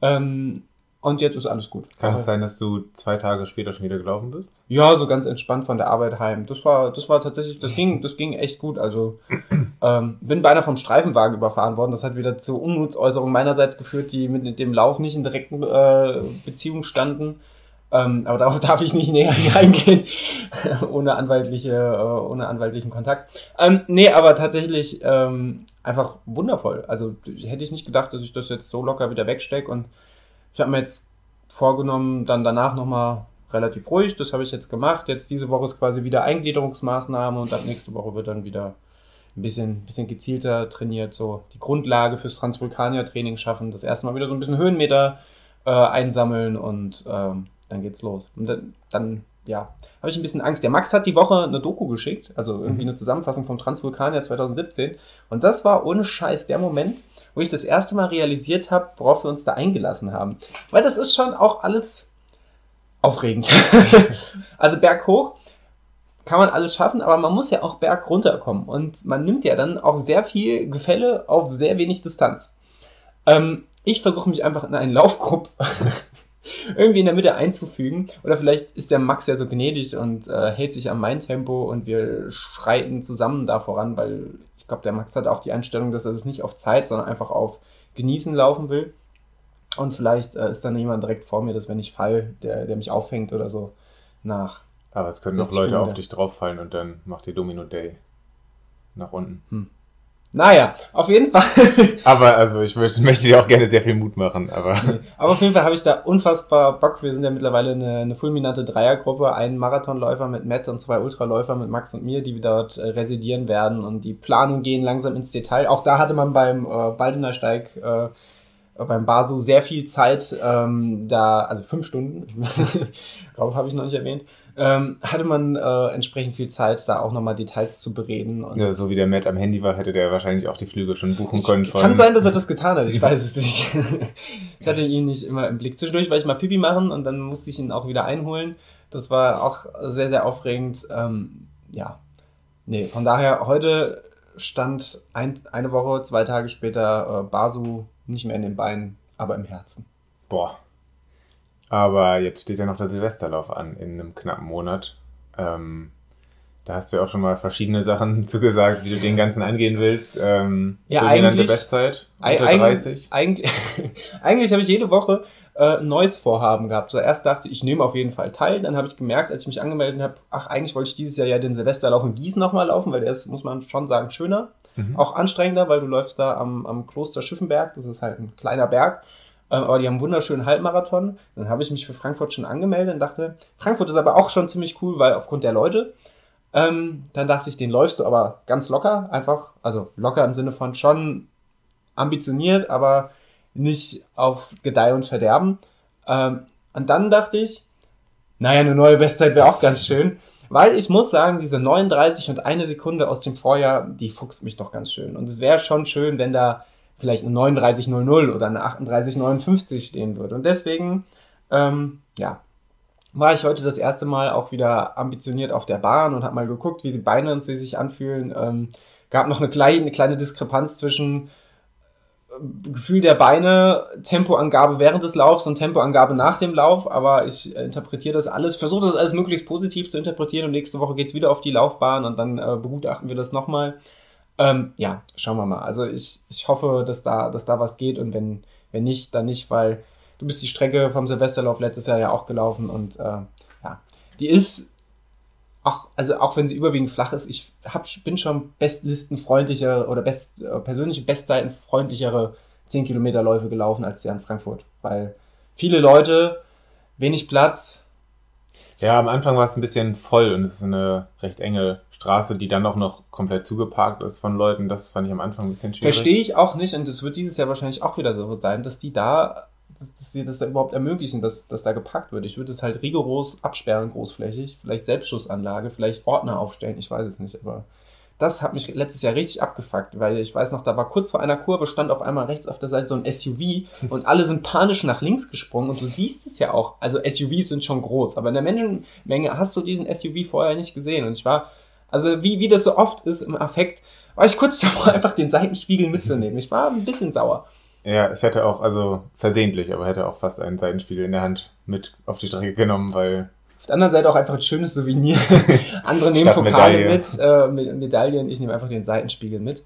Ähm, und jetzt ist alles gut. Kann es sein, dass du zwei Tage später schon wieder gelaufen bist? Ja, so ganz entspannt von der Arbeit heim. Das war, das war tatsächlich, das ging, das ging echt gut. Also ähm, bin beinahe vom Streifenwagen überfahren worden. Das hat wieder zu Unmutsäußerungen meinerseits geführt, die mit dem Lauf nicht in direkten äh, Beziehung standen. Ähm, aber darauf darf ich nicht näher eingehen, ohne, anwaltliche, äh, ohne anwaltlichen Kontakt. Ähm, nee, aber tatsächlich ähm, einfach wundervoll. Also hätte ich nicht gedacht, dass ich das jetzt so locker wieder wegstecke und ich habe mir jetzt vorgenommen, dann danach nochmal relativ ruhig. Das habe ich jetzt gemacht. Jetzt diese Woche ist quasi wieder Eingliederungsmaßnahme und ab nächste Woche wird dann wieder ein bisschen, bisschen gezielter trainiert. So die Grundlage fürs Transvulkanier-Training schaffen. Das erste Mal wieder so ein bisschen Höhenmeter äh, einsammeln und ähm, dann geht's los. Und dann, dann ja, habe ich ein bisschen Angst. Der Max hat die Woche eine Doku geschickt, also irgendwie mhm. eine Zusammenfassung vom Transvulkanier 2017. Und das war ohne Scheiß der Moment, wo ich das erste Mal realisiert habe, worauf wir uns da eingelassen haben. Weil das ist schon auch alles aufregend. also berghoch kann man alles schaffen, aber man muss ja auch berg runterkommen. Und man nimmt ja dann auch sehr viel Gefälle auf sehr wenig Distanz. Ähm, ich versuche mich einfach in einen Laufgrupp irgendwie in der Mitte einzufügen. Oder vielleicht ist der Max ja so gnädig und äh, hält sich an mein Tempo und wir schreiten zusammen da voran, weil ich glaube, der Max hat auch die Einstellung, dass er es nicht auf Zeit, sondern einfach auf Genießen laufen will. Und vielleicht äh, ist dann jemand direkt vor mir, dass wenn ich fall, der, der mich auffängt oder so nach. Aber es können noch Leute auf dich drauf fallen und dann macht ihr Domino Day nach unten. Hm. Naja, auf jeden Fall. aber also ich möchte, möchte dir auch gerne sehr viel Mut machen. Aber, nee, aber auf jeden Fall habe ich da unfassbar Bock. Wir sind ja mittlerweile eine, eine fulminante Dreiergruppe. Ein Marathonläufer mit Matt und zwei Ultraläufer mit Max und mir, die dort äh, residieren werden. Und die Planungen gehen langsam ins Detail. Auch da hatte man beim äh, Baldener Steig äh, beim Basu sehr viel Zeit, ähm, da, also fünf Stunden, darauf habe ich noch nicht erwähnt, ähm, hatte man äh, entsprechend viel Zeit, da auch nochmal Details zu bereden. Ja, so wie der Matt am Handy war, hätte der wahrscheinlich auch die Flüge schon buchen können. Von kann sein, dass er das getan hat, ich weiß es nicht. ich hatte ihn nicht immer im Blick. Zwischendurch war ich mal Pipi machen und dann musste ich ihn auch wieder einholen. Das war auch sehr, sehr aufregend. Ähm, ja, nee, von daher, heute stand ein, eine Woche, zwei Tage später äh, Basu nicht mehr in den Beinen, aber im Herzen. Boah. Aber jetzt steht ja noch der Silvesterlauf an in einem knappen Monat. Ähm, da hast du ja auch schon mal verschiedene Sachen zugesagt, wie du den ganzen angehen willst. Ähm, ja, eigentlich. Bestzeit unter 30. Eigentlich, eigentlich habe ich jede Woche äh, ein neues Vorhaben gehabt. Zuerst dachte ich, ich nehme auf jeden Fall teil. Dann habe ich gemerkt, als ich mich angemeldet habe, ach, eigentlich wollte ich dieses Jahr ja den Silvesterlauf in Gießen nochmal laufen, weil der ist, muss man schon sagen, schöner. Mhm. Auch anstrengender, weil du läufst da am, am Kloster Schiffenberg. Das ist halt ein kleiner Berg. Ähm, aber die haben einen wunderschönen Halbmarathon. Dann habe ich mich für Frankfurt schon angemeldet und dachte, Frankfurt ist aber auch schon ziemlich cool, weil aufgrund der Leute. Ähm, dann dachte ich, den läufst du aber ganz locker, einfach, also locker im Sinne von schon ambitioniert, aber nicht auf Gedeih und Verderben. Ähm, und dann dachte ich, naja, eine neue Bestzeit wäre auch ganz schön. Weil ich muss sagen, diese 39 und eine Sekunde aus dem Vorjahr, die fuchst mich doch ganz schön. Und es wäre schon schön, wenn da vielleicht eine 39.00 oder eine 38.59 stehen würde. Und deswegen, ähm, ja, war ich heute das erste Mal auch wieder ambitioniert auf der Bahn und habe mal geguckt, wie die Beine und sie sich anfühlen. Ähm, gab noch eine kleine, eine kleine Diskrepanz zwischen Gefühl der Beine, Tempoangabe während des Laufs und Tempoangabe nach dem Lauf, aber ich interpretiere das alles, versuche das alles möglichst positiv zu interpretieren und nächste Woche geht es wieder auf die Laufbahn und dann äh, begutachten wir das nochmal. Ähm, ja, schauen wir mal. Also ich, ich hoffe, dass da, dass da was geht und wenn, wenn nicht, dann nicht, weil du bist die Strecke vom Silvesterlauf letztes Jahr ja auch gelaufen und äh, ja, die ist auch, also auch wenn sie überwiegend flach ist, ich hab, bin schon bestlistenfreundlicher oder best, äh, persönliche Bestseitenfreundlichere 10 Kilometer Läufe gelaufen als der in Frankfurt, weil viele Leute, wenig Platz. Ja, am Anfang war es ein bisschen voll und es ist eine recht enge Straße, die dann auch noch komplett zugeparkt ist von Leuten. Das fand ich am Anfang ein bisschen schwierig. Verstehe ich auch nicht und es wird dieses Jahr wahrscheinlich auch wieder so sein, dass die da dass, dass sie das überhaupt ermöglichen, dass, dass da geparkt wird. Ich würde es halt rigoros absperren, großflächig. Vielleicht Selbstschussanlage, vielleicht Ordner aufstellen, ich weiß es nicht. Aber das hat mich letztes Jahr richtig abgefuckt, weil ich weiß noch, da war kurz vor einer Kurve, stand auf einmal rechts auf der Seite so ein SUV und alle sind panisch nach links gesprungen und du siehst es ja auch. Also SUVs sind schon groß, aber in der Menschenmenge hast du diesen SUV vorher nicht gesehen und ich war, also wie, wie das so oft ist im Affekt, war ich kurz davor, einfach den Seitenspiegel mitzunehmen. Ich war ein bisschen sauer. Ja, ich hätte auch, also versehentlich, aber hätte auch fast einen Seitenspiegel in der Hand mit auf die Strecke genommen, weil. Auf der anderen Seite auch einfach ein schönes Souvenir. Andere nehmen Pokale mit, äh, Medaillen, ich nehme einfach den Seitenspiegel mit.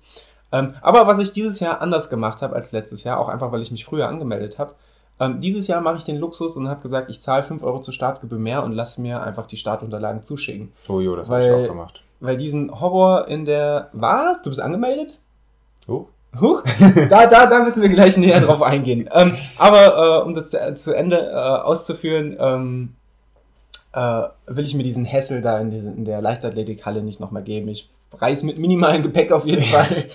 Ähm, aber was ich dieses Jahr anders gemacht habe als letztes Jahr, auch einfach, weil ich mich früher angemeldet habe, ähm, dieses Jahr mache ich den Luxus und habe gesagt, ich zahle 5 Euro zur Startgebühr mehr und lasse mir einfach die Startunterlagen zuschicken. Oh jo, das habe ich auch gemacht. Weil diesen Horror in der... Was? Du bist angemeldet? Oh. Huch, da, da, da müssen wir gleich näher drauf eingehen. Ähm, aber äh, um das zu, zu Ende äh, auszuführen, ähm, äh, will ich mir diesen Hessel da in, in der Leichtathletikhalle nicht nochmal geben. Ich reise mit minimalem Gepäck auf jeden Fall,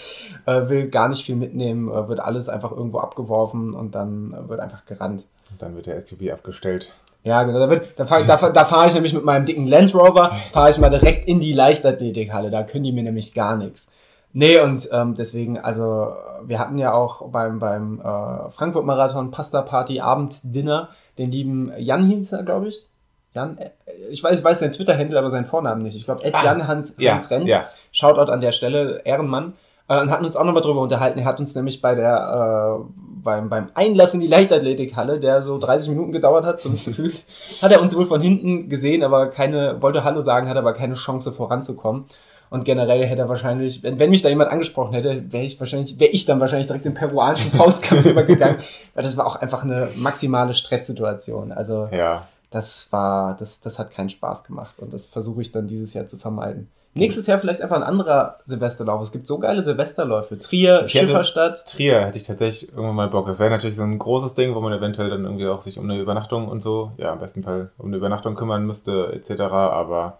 äh, will gar nicht viel mitnehmen, äh, wird alles einfach irgendwo abgeworfen und dann wird einfach gerannt. Und dann wird der SUV abgestellt. Ja, genau. Da, wird, da fahre da, da fahr ich nämlich mit meinem dicken Land Rover, fahre ich mal direkt in die Leichtathletikhalle. Da können die mir nämlich gar nichts. Nee, und ähm, deswegen, also wir hatten ja auch beim, beim äh, Frankfurt-Marathon Pasta Party Abend-Dinner den lieben Jan hieß er, glaube ich. Jan, äh, ich weiß, ich weiß seinen Twitter-Handle, aber seinen Vornamen nicht. Ich glaube, Ed ah, Jan Hans, ja, Hans Rent. Ja. Shoutout an der Stelle, Ehrenmann. Äh, und hatten uns auch nochmal drüber unterhalten. Er hat uns nämlich bei der, äh, beim, beim Einlass in die Leichtathletikhalle, der so 30 Minuten gedauert hat, sonst gefühlt, hat er uns wohl von hinten gesehen, aber keine, wollte Hallo sagen, hat aber keine Chance voranzukommen. Und generell hätte er wahrscheinlich, wenn, wenn mich da jemand angesprochen hätte, wäre ich wahrscheinlich, wäre ich dann wahrscheinlich direkt im peruanischen Faustkampf übergegangen. Weil das war auch einfach eine maximale Stresssituation. Also ja. das war, das, das hat keinen Spaß gemacht. Und das versuche ich dann dieses Jahr zu vermeiden. Nächstes Jahr vielleicht einfach ein anderer Silvesterlauf. Es gibt so geile Silvesterläufe. Trier, ich Schifferstadt. Trier hätte ich tatsächlich irgendwann mal Bock. Das wäre natürlich so ein großes Ding, wo man eventuell dann irgendwie auch sich um eine Übernachtung und so, ja, im besten Fall um eine Übernachtung kümmern müsste, etc. Aber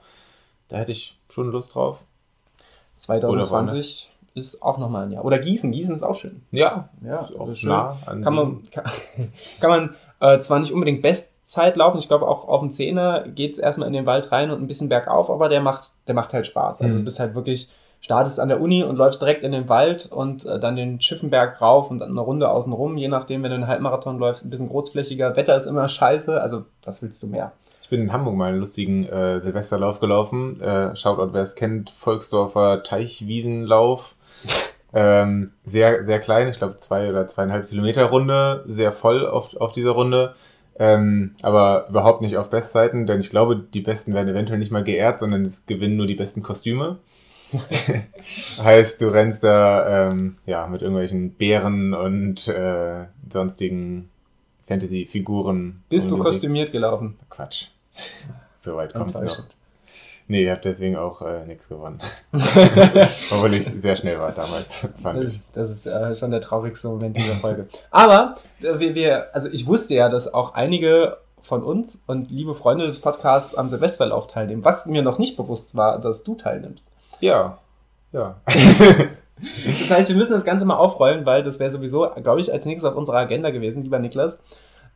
da hätte ich schon Lust drauf. 2020 ist auch nochmal ein Jahr. Oder Gießen, Gießen ist auch schön. Ja, ja ist auch schön. Nah an kann, man, kann, kann man äh, zwar nicht unbedingt Bestzeit laufen, ich glaube auch auf dem Zehner geht es erstmal in den Wald rein und ein bisschen bergauf, aber der macht, der macht halt Spaß. Also mhm. du bist halt wirklich, startest an der Uni und läufst direkt in den Wald und äh, dann den Schiffenberg rauf und dann eine Runde außen rum, je nachdem, wenn du einen Halbmarathon läufst, ein bisschen großflächiger. Wetter ist immer scheiße, also was willst du mehr? Ich bin in Hamburg mal einen lustigen äh, Silvesterlauf gelaufen. Äh, Shoutout, wer es kennt, Volksdorfer Teichwiesenlauf. ähm, sehr, sehr klein, ich glaube zwei oder zweieinhalb Kilometer Runde, sehr voll auf, auf dieser Runde. Ähm, aber überhaupt nicht auf Bestzeiten, denn ich glaube, die Besten werden eventuell nicht mal geehrt, sondern es gewinnen nur die besten Kostüme. heißt, du rennst da ähm, ja, mit irgendwelchen Bären und äh, sonstigen Fantasy-Figuren. Bist du kostümiert gelaufen? Quatsch. So weit kommt es noch. Nee, ich habe deswegen auch äh, nichts gewonnen. Obwohl ich sehr schnell war damals, fand das, ich. Das ist äh, schon der traurigste Moment dieser Folge. Aber äh, wir, wir, also ich wusste ja, dass auch einige von uns und liebe Freunde des Podcasts am Silvesterlauf teilnehmen. Was mir noch nicht bewusst war, dass du teilnimmst. Ja, ja. das heißt, wir müssen das Ganze mal aufrollen, weil das wäre sowieso, glaube ich, als nächstes auf unserer Agenda gewesen, lieber Niklas.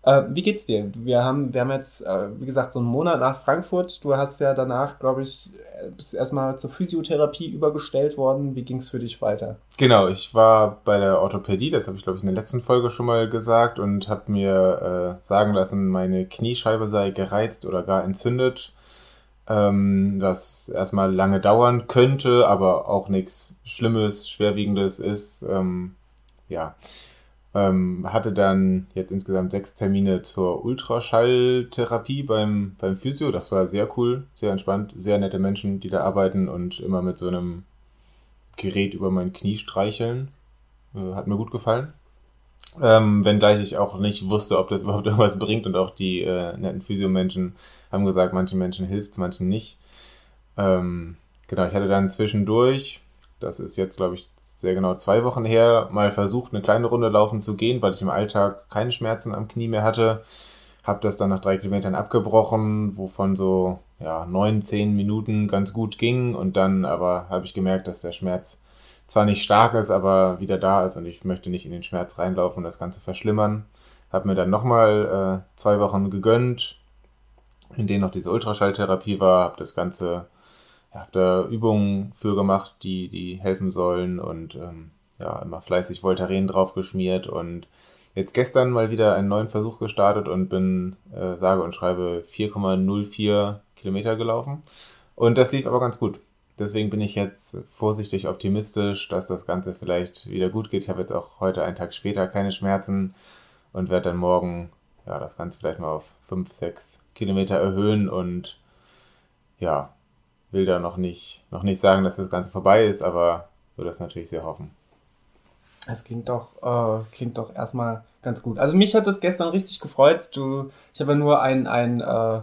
Äh, wie geht's dir? Wir haben, wir haben jetzt, äh, wie gesagt, so einen Monat nach Frankfurt. Du hast ja danach, glaube ich, äh, bist erstmal zur Physiotherapie übergestellt worden. Wie ging's für dich weiter? Genau, ich war bei der Orthopädie, das habe ich, glaube ich, in der letzten Folge schon mal gesagt und habe mir äh, sagen lassen, meine Kniescheibe sei gereizt oder gar entzündet. Ähm, das erstmal lange dauern könnte, aber auch nichts Schlimmes, Schwerwiegendes ist. Ähm, ja ähm, hatte dann jetzt insgesamt sechs Termine zur Ultraschalltherapie beim, beim Physio. Das war sehr cool, sehr entspannt, sehr nette Menschen, die da arbeiten und immer mit so einem Gerät über mein Knie streicheln. Äh, hat mir gut gefallen. Ähm, wenngleich ich auch nicht wusste, ob das überhaupt irgendwas bringt und auch die äh, netten Physiomenschen haben gesagt, manchen Menschen hilft es, manchen nicht. Ähm, genau, ich hatte dann zwischendurch, das ist jetzt glaube ich sehr genau zwei Wochen her, mal versucht, eine kleine Runde laufen zu gehen, weil ich im Alltag keine Schmerzen am Knie mehr hatte. Habe das dann nach drei Kilometern abgebrochen, wovon so ja, neun, zehn Minuten ganz gut ging und dann aber habe ich gemerkt, dass der Schmerz zwar nicht stark ist, aber wieder da ist und ich möchte nicht in den Schmerz reinlaufen und das Ganze verschlimmern. Habe mir dann nochmal äh, zwei Wochen gegönnt, in denen noch diese Ultraschalltherapie war, habe das Ganze, ja, habe da Übungen für gemacht, die, die helfen sollen und ähm, ja, immer fleißig Voltaren draufgeschmiert und jetzt gestern mal wieder einen neuen Versuch gestartet und bin, äh, sage und schreibe 4,04 Kilometer gelaufen. Und das lief aber ganz gut. Deswegen bin ich jetzt vorsichtig optimistisch, dass das Ganze vielleicht wieder gut geht. Ich habe jetzt auch heute einen Tag später keine Schmerzen und werde dann morgen ja, das Ganze vielleicht mal auf 5, 6 Kilometer erhöhen und ja, will da noch nicht, noch nicht sagen, dass das Ganze vorbei ist, aber würde das natürlich sehr hoffen. Es klingt doch, äh, klingt doch erstmal ganz gut. Also mich hat das gestern richtig gefreut. Du, ich habe ja nur ein, ein äh,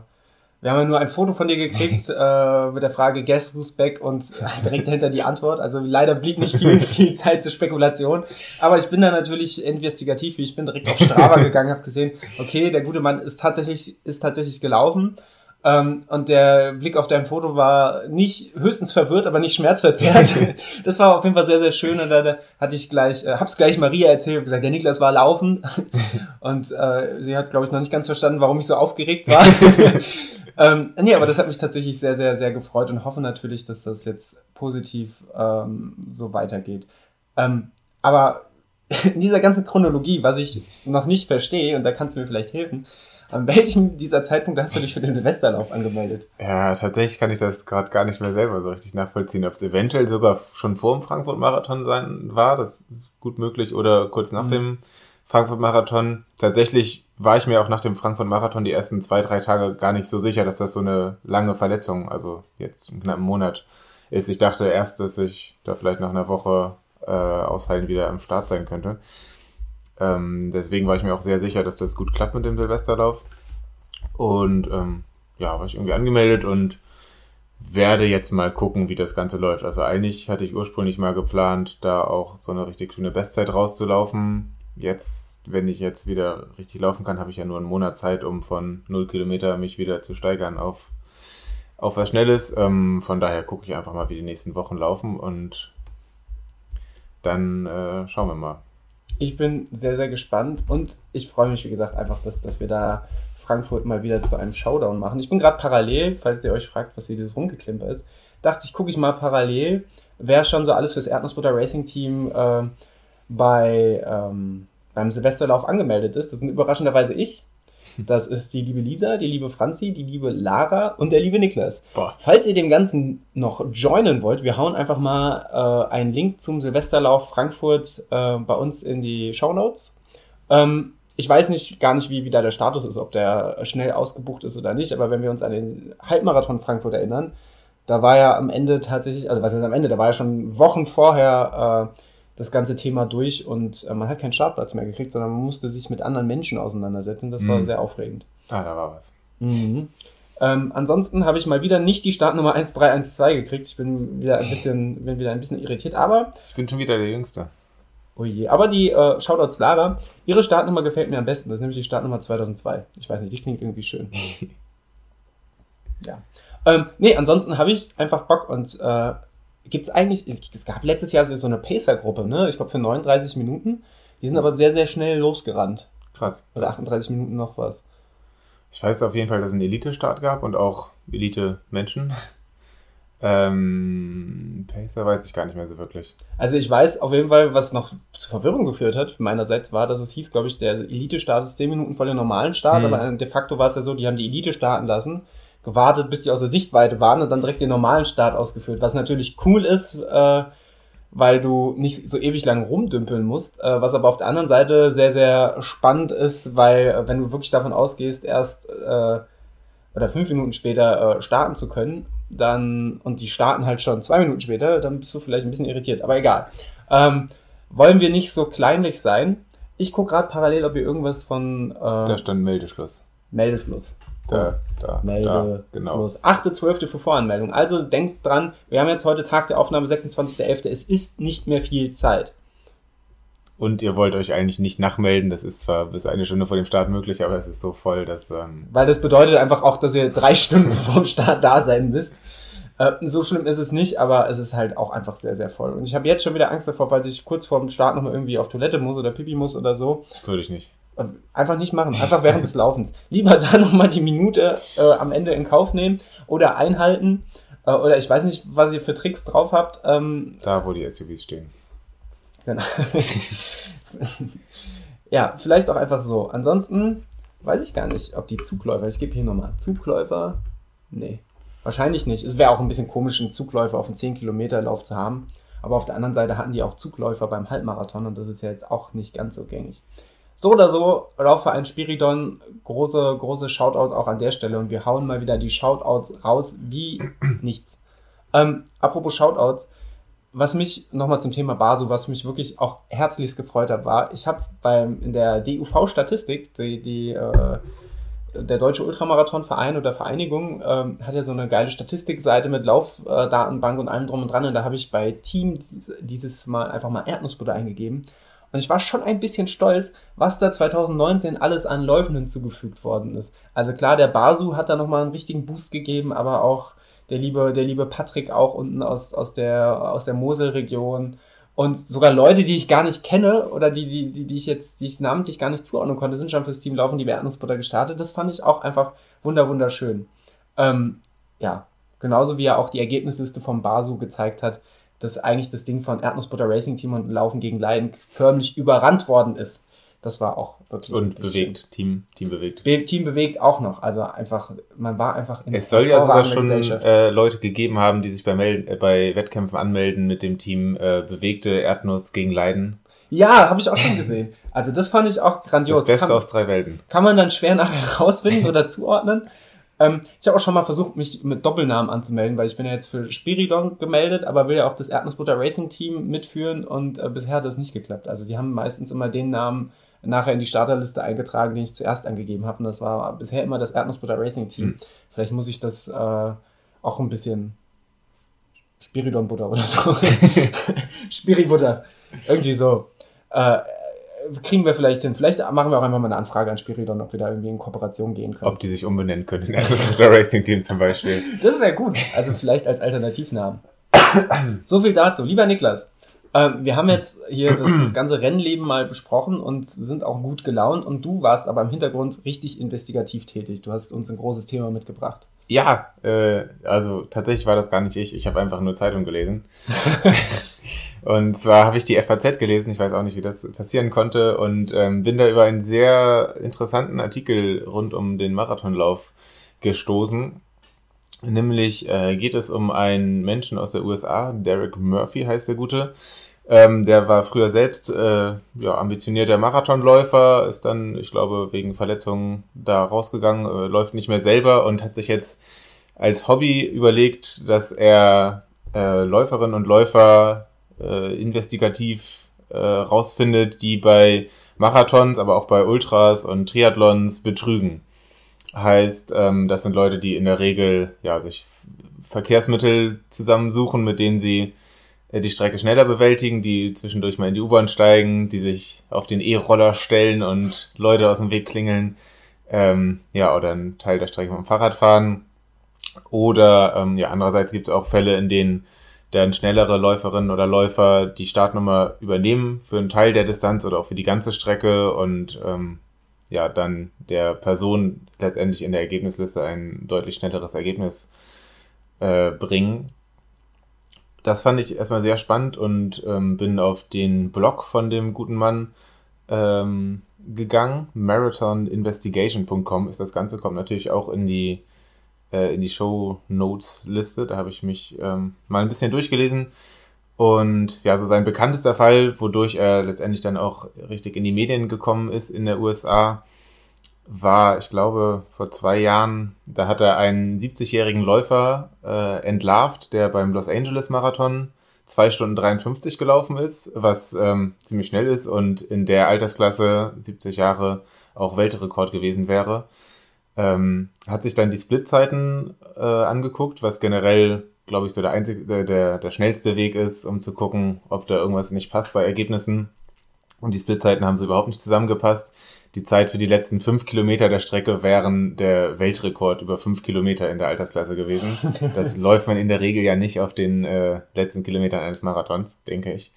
wir haben ja nur ein Foto von dir gekriegt äh, mit der Frage Guess who's back und direkt dahinter die Antwort. Also leider blieb nicht viel, viel Zeit zur Spekulation. Aber ich bin da natürlich investigativ, wie ich bin direkt auf Strava gegangen, habe gesehen, okay, der gute Mann ist tatsächlich, ist tatsächlich gelaufen. Ähm, und der Blick auf dein Foto war nicht höchstens verwirrt, aber nicht schmerzverzerrt. das war auf jeden Fall sehr, sehr schön. Und da, hatte ich gleich, äh, hab's gleich Maria erzählt, gesagt, der Niklas war laufen. und äh, sie hat, glaube ich, noch nicht ganz verstanden, warum ich so aufgeregt war. ähm, nee, aber das hat mich tatsächlich sehr, sehr, sehr gefreut und hoffe natürlich, dass das jetzt positiv ähm, so weitergeht. Ähm, aber in dieser ganzen Chronologie, was ich noch nicht verstehe, und da kannst du mir vielleicht helfen, an welchem dieser Zeitpunkt hast du dich für den Silvesterlauf angemeldet? Ja, tatsächlich kann ich das gerade gar nicht mehr selber so richtig nachvollziehen. Ob es eventuell sogar schon vor dem Frankfurt-Marathon sein war, das ist gut möglich, oder kurz nach mhm. dem Frankfurt-Marathon. Tatsächlich war ich mir auch nach dem Frankfurt-Marathon die ersten zwei, drei Tage gar nicht so sicher, dass das so eine lange Verletzung, also jetzt einen knappen Monat ist. Ich dachte erst, dass ich da vielleicht nach einer Woche äh, ausheilen wieder am Start sein könnte. Ähm, deswegen war ich mir auch sehr sicher, dass das gut klappt mit dem Silvesterlauf. Und ähm, ja, war ich irgendwie angemeldet und werde jetzt mal gucken, wie das Ganze läuft. Also eigentlich hatte ich ursprünglich mal geplant, da auch so eine richtig schöne Bestzeit rauszulaufen. Jetzt, wenn ich jetzt wieder richtig laufen kann, habe ich ja nur einen Monat Zeit, um von 0 Kilometer mich wieder zu steigern auf, auf was Schnelles. Ähm, von daher gucke ich einfach mal, wie die nächsten Wochen laufen und dann äh, schauen wir mal. Ich bin sehr, sehr gespannt und ich freue mich, wie gesagt, einfach, dass, dass wir da Frankfurt mal wieder zu einem Showdown machen. Ich bin gerade parallel, falls ihr euch fragt, was hier dieses Rumgeklimper ist, dachte ich, gucke ich mal parallel, wer schon so alles fürs Erdnussbutter Racing Team äh, bei, ähm, beim Silvesterlauf angemeldet ist. Das sind überraschenderweise ich. Das ist die liebe Lisa, die liebe Franzi, die liebe Lara und der liebe Niklas. Boah. Falls ihr dem Ganzen noch joinen wollt, wir hauen einfach mal äh, einen Link zum Silvesterlauf Frankfurt äh, bei uns in die Show Notes. Ähm, ich weiß nicht gar nicht, wie, wie da der Status ist, ob der schnell ausgebucht ist oder nicht, aber wenn wir uns an den Halbmarathon Frankfurt erinnern, da war ja am Ende tatsächlich, also was ist am Ende, da war ja schon Wochen vorher äh, das ganze Thema durch und äh, man hat keinen Startplatz mehr gekriegt, sondern man musste sich mit anderen Menschen auseinandersetzen. Das mhm. war sehr aufregend. Ah, da war was. Mhm. Ähm, ansonsten habe ich mal wieder nicht die Startnummer 1312 gekriegt. Ich bin wieder ein bisschen, bin wieder ein bisschen irritiert, aber. Ich bin schon wieder der Jüngste. Oh je. Aber die äh, Shoutouts Lara, ihre Startnummer gefällt mir am besten. Das ist nämlich die Startnummer 2002. Ich weiß nicht, die klingt irgendwie schön. ja. Ähm, nee, ansonsten habe ich einfach Bock und äh, gibt es eigentlich, es gab letztes Jahr so eine Pacer-Gruppe, ne? Ich glaube für 39 Minuten. Die sind aber sehr, sehr schnell losgerannt. Krass. Oder 38 Minuten noch was. Ich weiß auf jeden Fall, dass es einen Elite-Start gab und auch Elite-Menschen. Ähm, Pacer weiß ich gar nicht mehr so wirklich. Also ich weiß auf jeden Fall, was noch zu Verwirrung geführt hat, meinerseits war, dass es hieß, glaube ich, der Elite-Start ist 10 Minuten vor dem normalen Start, hm. aber de facto war es ja so, die haben die Elite starten lassen gewartet, bis die aus der Sichtweite waren und dann direkt den normalen Start ausgeführt. Was natürlich cool ist, äh, weil du nicht so ewig lang rumdümpeln musst. Äh, was aber auf der anderen Seite sehr, sehr spannend ist, weil äh, wenn du wirklich davon ausgehst, erst äh, oder fünf Minuten später äh, starten zu können, dann und die starten halt schon zwei Minuten später, dann bist du vielleicht ein bisschen irritiert. Aber egal. Ähm, wollen wir nicht so kleinlich sein? Ich gucke gerade parallel, ob ihr irgendwas von. Äh, da stand Meldeschluss. Meldeschluss. Da, da, Melde, da, genau. 8.12. für Voranmeldung. Also denkt dran, wir haben jetzt heute Tag der Aufnahme, 26.11. Es ist nicht mehr viel Zeit. Und ihr wollt euch eigentlich nicht nachmelden. Das ist zwar bis eine Stunde vor dem Start möglich, aber es ist so voll, dass. Ähm Weil das bedeutet einfach auch, dass ihr drei Stunden vor dem Start da sein müsst. Äh, so schlimm ist es nicht, aber es ist halt auch einfach sehr, sehr voll. Und ich habe jetzt schon wieder Angst davor, falls ich kurz vor dem Start nochmal irgendwie auf Toilette muss oder Pipi muss oder so. Würde ich nicht. Einfach nicht machen, einfach während des Laufens. Lieber da nochmal die Minute äh, am Ende in Kauf nehmen oder einhalten. Äh, oder ich weiß nicht, was ihr für Tricks drauf habt. Ähm, da, wo die SUVs stehen. Genau. ja, vielleicht auch einfach so. Ansonsten weiß ich gar nicht, ob die Zugläufer, ich gebe hier nochmal Zugläufer. Nee, wahrscheinlich nicht. Es wäre auch ein bisschen komisch, einen Zugläufer auf einen 10-Kilometer-Lauf zu haben. Aber auf der anderen Seite hatten die auch Zugläufer beim Halbmarathon und das ist ja jetzt auch nicht ganz so gängig. So oder so, Laufverein Spiridon, große, große Shoutout auch an der Stelle und wir hauen mal wieder die Shoutouts raus wie nichts. Ähm, apropos Shoutouts, was mich nochmal zum Thema Basu, was mich wirklich auch herzlichst gefreut hat, war, ich habe in der DUV-Statistik, die, die äh, der Deutsche Ultramarathonverein oder Vereinigung ähm, hat ja so eine geile Statistikseite mit Laufdatenbank und allem drum und dran. Und da habe ich bei Team dieses Mal einfach mal Erdnussbutter eingegeben. Und ich war schon ein bisschen stolz, was da 2019 alles an Läufen hinzugefügt worden ist. Also klar, der Basu hat da nochmal einen richtigen Boost gegeben, aber auch der liebe, der liebe Patrick auch unten aus, aus der, aus der Moselregion. Und sogar Leute, die ich gar nicht kenne oder die, die, die, die ich jetzt, die ich namentlich gar nicht zuordnen konnte, sind schon fürs Team Laufen die Erdnussbutter gestartet. Das fand ich auch einfach wunder, wunderschön. Ähm, ja, genauso wie er auch die Ergebnisliste vom Basu gezeigt hat, dass eigentlich das Ding von Erdnussbutter Racing Team und Laufen gegen Leiden förmlich überrannt worden ist das war auch wirklich. Und wirklich bewegt, Team, Team bewegt. Be Team bewegt auch noch. Also einfach, man war einfach in Es soll ja sogar schon äh, Leute gegeben haben, die sich bei, Mel äh, bei Wettkämpfen anmelden mit dem Team äh, bewegte Erdnuss gegen Leiden. Ja, habe ich auch schon gesehen. Also das fand ich auch grandios. Das Beste kann, aus drei Welten. Kann man dann schwer nachher herausfinden oder zuordnen. Ähm, ich habe auch schon mal versucht, mich mit Doppelnamen anzumelden, weil ich bin ja jetzt für Spiridon gemeldet, aber will ja auch das Erdnussbutter Racing Team mitführen und äh, bisher hat das nicht geklappt. Also die haben meistens immer den Namen nachher in die Starterliste eingetragen, den ich zuerst angegeben habe. Und das war bisher immer das Erdnussbutter Racing Team. Mhm. Vielleicht muss ich das äh, auch ein bisschen Spiridon Butter oder so. Spiributter. Irgendwie so. Äh, kriegen wir vielleicht hin. Vielleicht machen wir auch einfach mal eine Anfrage an Spiridon, ob wir da irgendwie in Kooperation gehen können. Ob die sich umbenennen können in Erdnussbutter Racing Team zum Beispiel. Das wäre gut. Also vielleicht als Alternativnamen. so viel dazu. Lieber Niklas, ähm, wir haben jetzt hier das, das, ganze Rennleben mal besprochen und sind auch gut gelaunt. Und du warst aber im Hintergrund richtig investigativ tätig. Du hast uns ein großes Thema mitgebracht. Ja, äh, also tatsächlich war das gar nicht ich. Ich habe einfach nur Zeitung gelesen. und zwar habe ich die FAZ gelesen. Ich weiß auch nicht, wie das passieren konnte. Und ähm, bin da über einen sehr interessanten Artikel rund um den Marathonlauf gestoßen. Nämlich äh, geht es um einen Menschen aus der USA, Derek Murphy heißt der Gute. Ähm, der war früher selbst äh, ja, ambitionierter Marathonläufer, ist dann, ich glaube, wegen Verletzungen da rausgegangen, äh, läuft nicht mehr selber und hat sich jetzt als Hobby überlegt, dass er äh, Läuferinnen und Läufer äh, investigativ äh, rausfindet, die bei Marathons, aber auch bei Ultras und Triathlons betrügen. Heißt, ähm, das sind Leute, die in der Regel ja, sich Verkehrsmittel zusammensuchen, mit denen sie äh, die Strecke schneller bewältigen, die zwischendurch mal in die U-Bahn steigen, die sich auf den E-Roller stellen und Leute aus dem Weg klingeln, ähm, ja, oder einen Teil der Strecke mit dem Fahrrad fahren. Oder ähm, ja, andererseits gibt es auch Fälle, in denen dann schnellere Läuferinnen oder Läufer die Startnummer übernehmen für einen Teil der Distanz oder auch für die ganze Strecke und ähm, ja, dann der Person letztendlich in der Ergebnisliste ein deutlich schnelleres Ergebnis äh, bringen. Das fand ich erstmal sehr spannend und ähm, bin auf den Blog von dem guten Mann ähm, gegangen. marathoninvestigation.com ist das Ganze, kommt natürlich auch in die, äh, in die Show Notes Liste. Da habe ich mich ähm, mal ein bisschen durchgelesen. Und ja, so sein bekanntester Fall, wodurch er letztendlich dann auch richtig in die Medien gekommen ist in der USA, war, ich glaube, vor zwei Jahren, da hat er einen 70-jährigen Läufer äh, entlarvt, der beim Los Angeles Marathon 2 Stunden 53 gelaufen ist, was ähm, ziemlich schnell ist und in der Altersklasse 70 Jahre auch Weltrekord gewesen wäre. Ähm, hat sich dann die Splitzeiten äh, angeguckt, was generell, glaube ich, so der einzige, der, der, der schnellste Weg ist, um zu gucken, ob da irgendwas nicht passt bei Ergebnissen. Und die Splitzeiten haben so überhaupt nicht zusammengepasst. Die Zeit für die letzten fünf Kilometer der Strecke wären der Weltrekord über fünf Kilometer in der Altersklasse gewesen. Das läuft man in der Regel ja nicht auf den äh, letzten Kilometern eines Marathons, denke ich.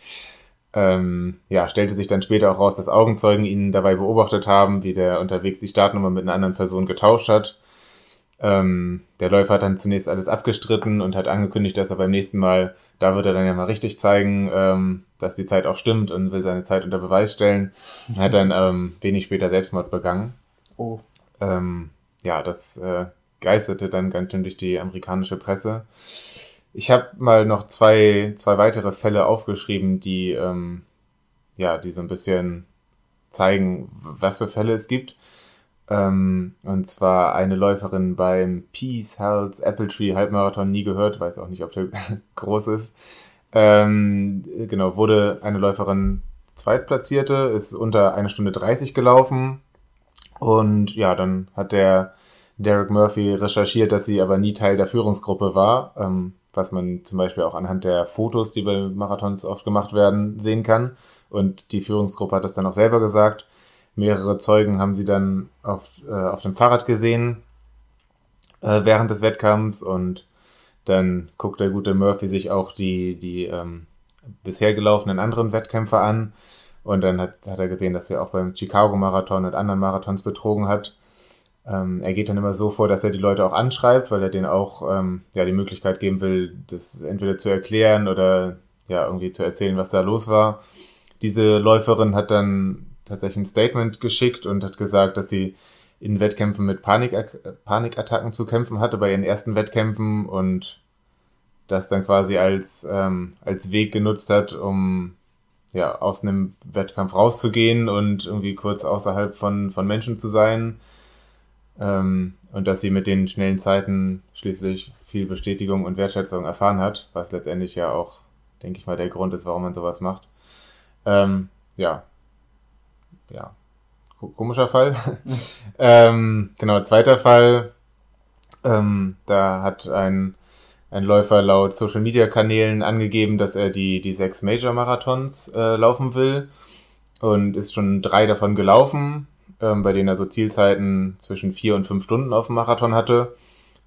Ähm, ja, stellte sich dann später auch raus, dass Augenzeugen ihn dabei beobachtet haben, wie der unterwegs die Startnummer mit einer anderen Person getauscht hat. Ähm, der Läufer hat dann zunächst alles abgestritten und hat angekündigt, dass er beim nächsten Mal, da wird er dann ja mal richtig zeigen, ähm, dass die Zeit auch stimmt und will seine Zeit unter Beweis stellen. Und hat dann ähm, wenig später Selbstmord begangen. Oh. Ähm, ja, das äh, geisterte dann ganz schön durch die amerikanische Presse. Ich habe mal noch zwei, zwei weitere Fälle aufgeschrieben, die, ähm, ja, die so ein bisschen zeigen, was für Fälle es gibt. Ähm, und zwar eine Läuferin beim Peace Health Apple Tree Halbmarathon nie gehört, weiß auch nicht, ob der groß ist. Ähm, genau, wurde eine Läuferin zweitplatzierte, ist unter eine Stunde 30 gelaufen. Und ja, dann hat der Derek Murphy recherchiert, dass sie aber nie Teil der Führungsgruppe war, ähm, was man zum Beispiel auch anhand der Fotos, die bei Marathons oft gemacht werden, sehen kann. Und die Führungsgruppe hat das dann auch selber gesagt. Mehrere Zeugen haben sie dann auf, äh, auf dem Fahrrad gesehen äh, während des Wettkampfs und dann guckt der gute Murphy sich auch die, die ähm, bisher gelaufenen anderen Wettkämpfe an und dann hat, hat er gesehen, dass er auch beim Chicago-Marathon und anderen Marathons betrogen hat. Ähm, er geht dann immer so vor, dass er die Leute auch anschreibt, weil er denen auch ähm, ja, die Möglichkeit geben will, das entweder zu erklären oder ja, irgendwie zu erzählen, was da los war. Diese Läuferin hat dann tatsächlich ein Statement geschickt und hat gesagt, dass sie in Wettkämpfen mit Panik, Panikattacken zu kämpfen hatte bei ihren ersten Wettkämpfen und das dann quasi als, ähm, als Weg genutzt hat, um ja, aus einem Wettkampf rauszugehen und irgendwie kurz außerhalb von, von Menschen zu sein. Ähm, und dass sie mit den schnellen Zeiten schließlich viel Bestätigung und Wertschätzung erfahren hat, was letztendlich ja auch, denke ich mal, der Grund ist, warum man sowas macht. Ähm, ja, ja, komischer Fall. ähm, genau, zweiter Fall, ähm, da hat ein, ein Läufer laut Social Media Kanälen angegeben, dass er die, die sechs Major Marathons äh, laufen will. Und ist schon drei davon gelaufen, ähm, bei denen er so Zielzeiten zwischen vier und fünf Stunden auf dem Marathon hatte.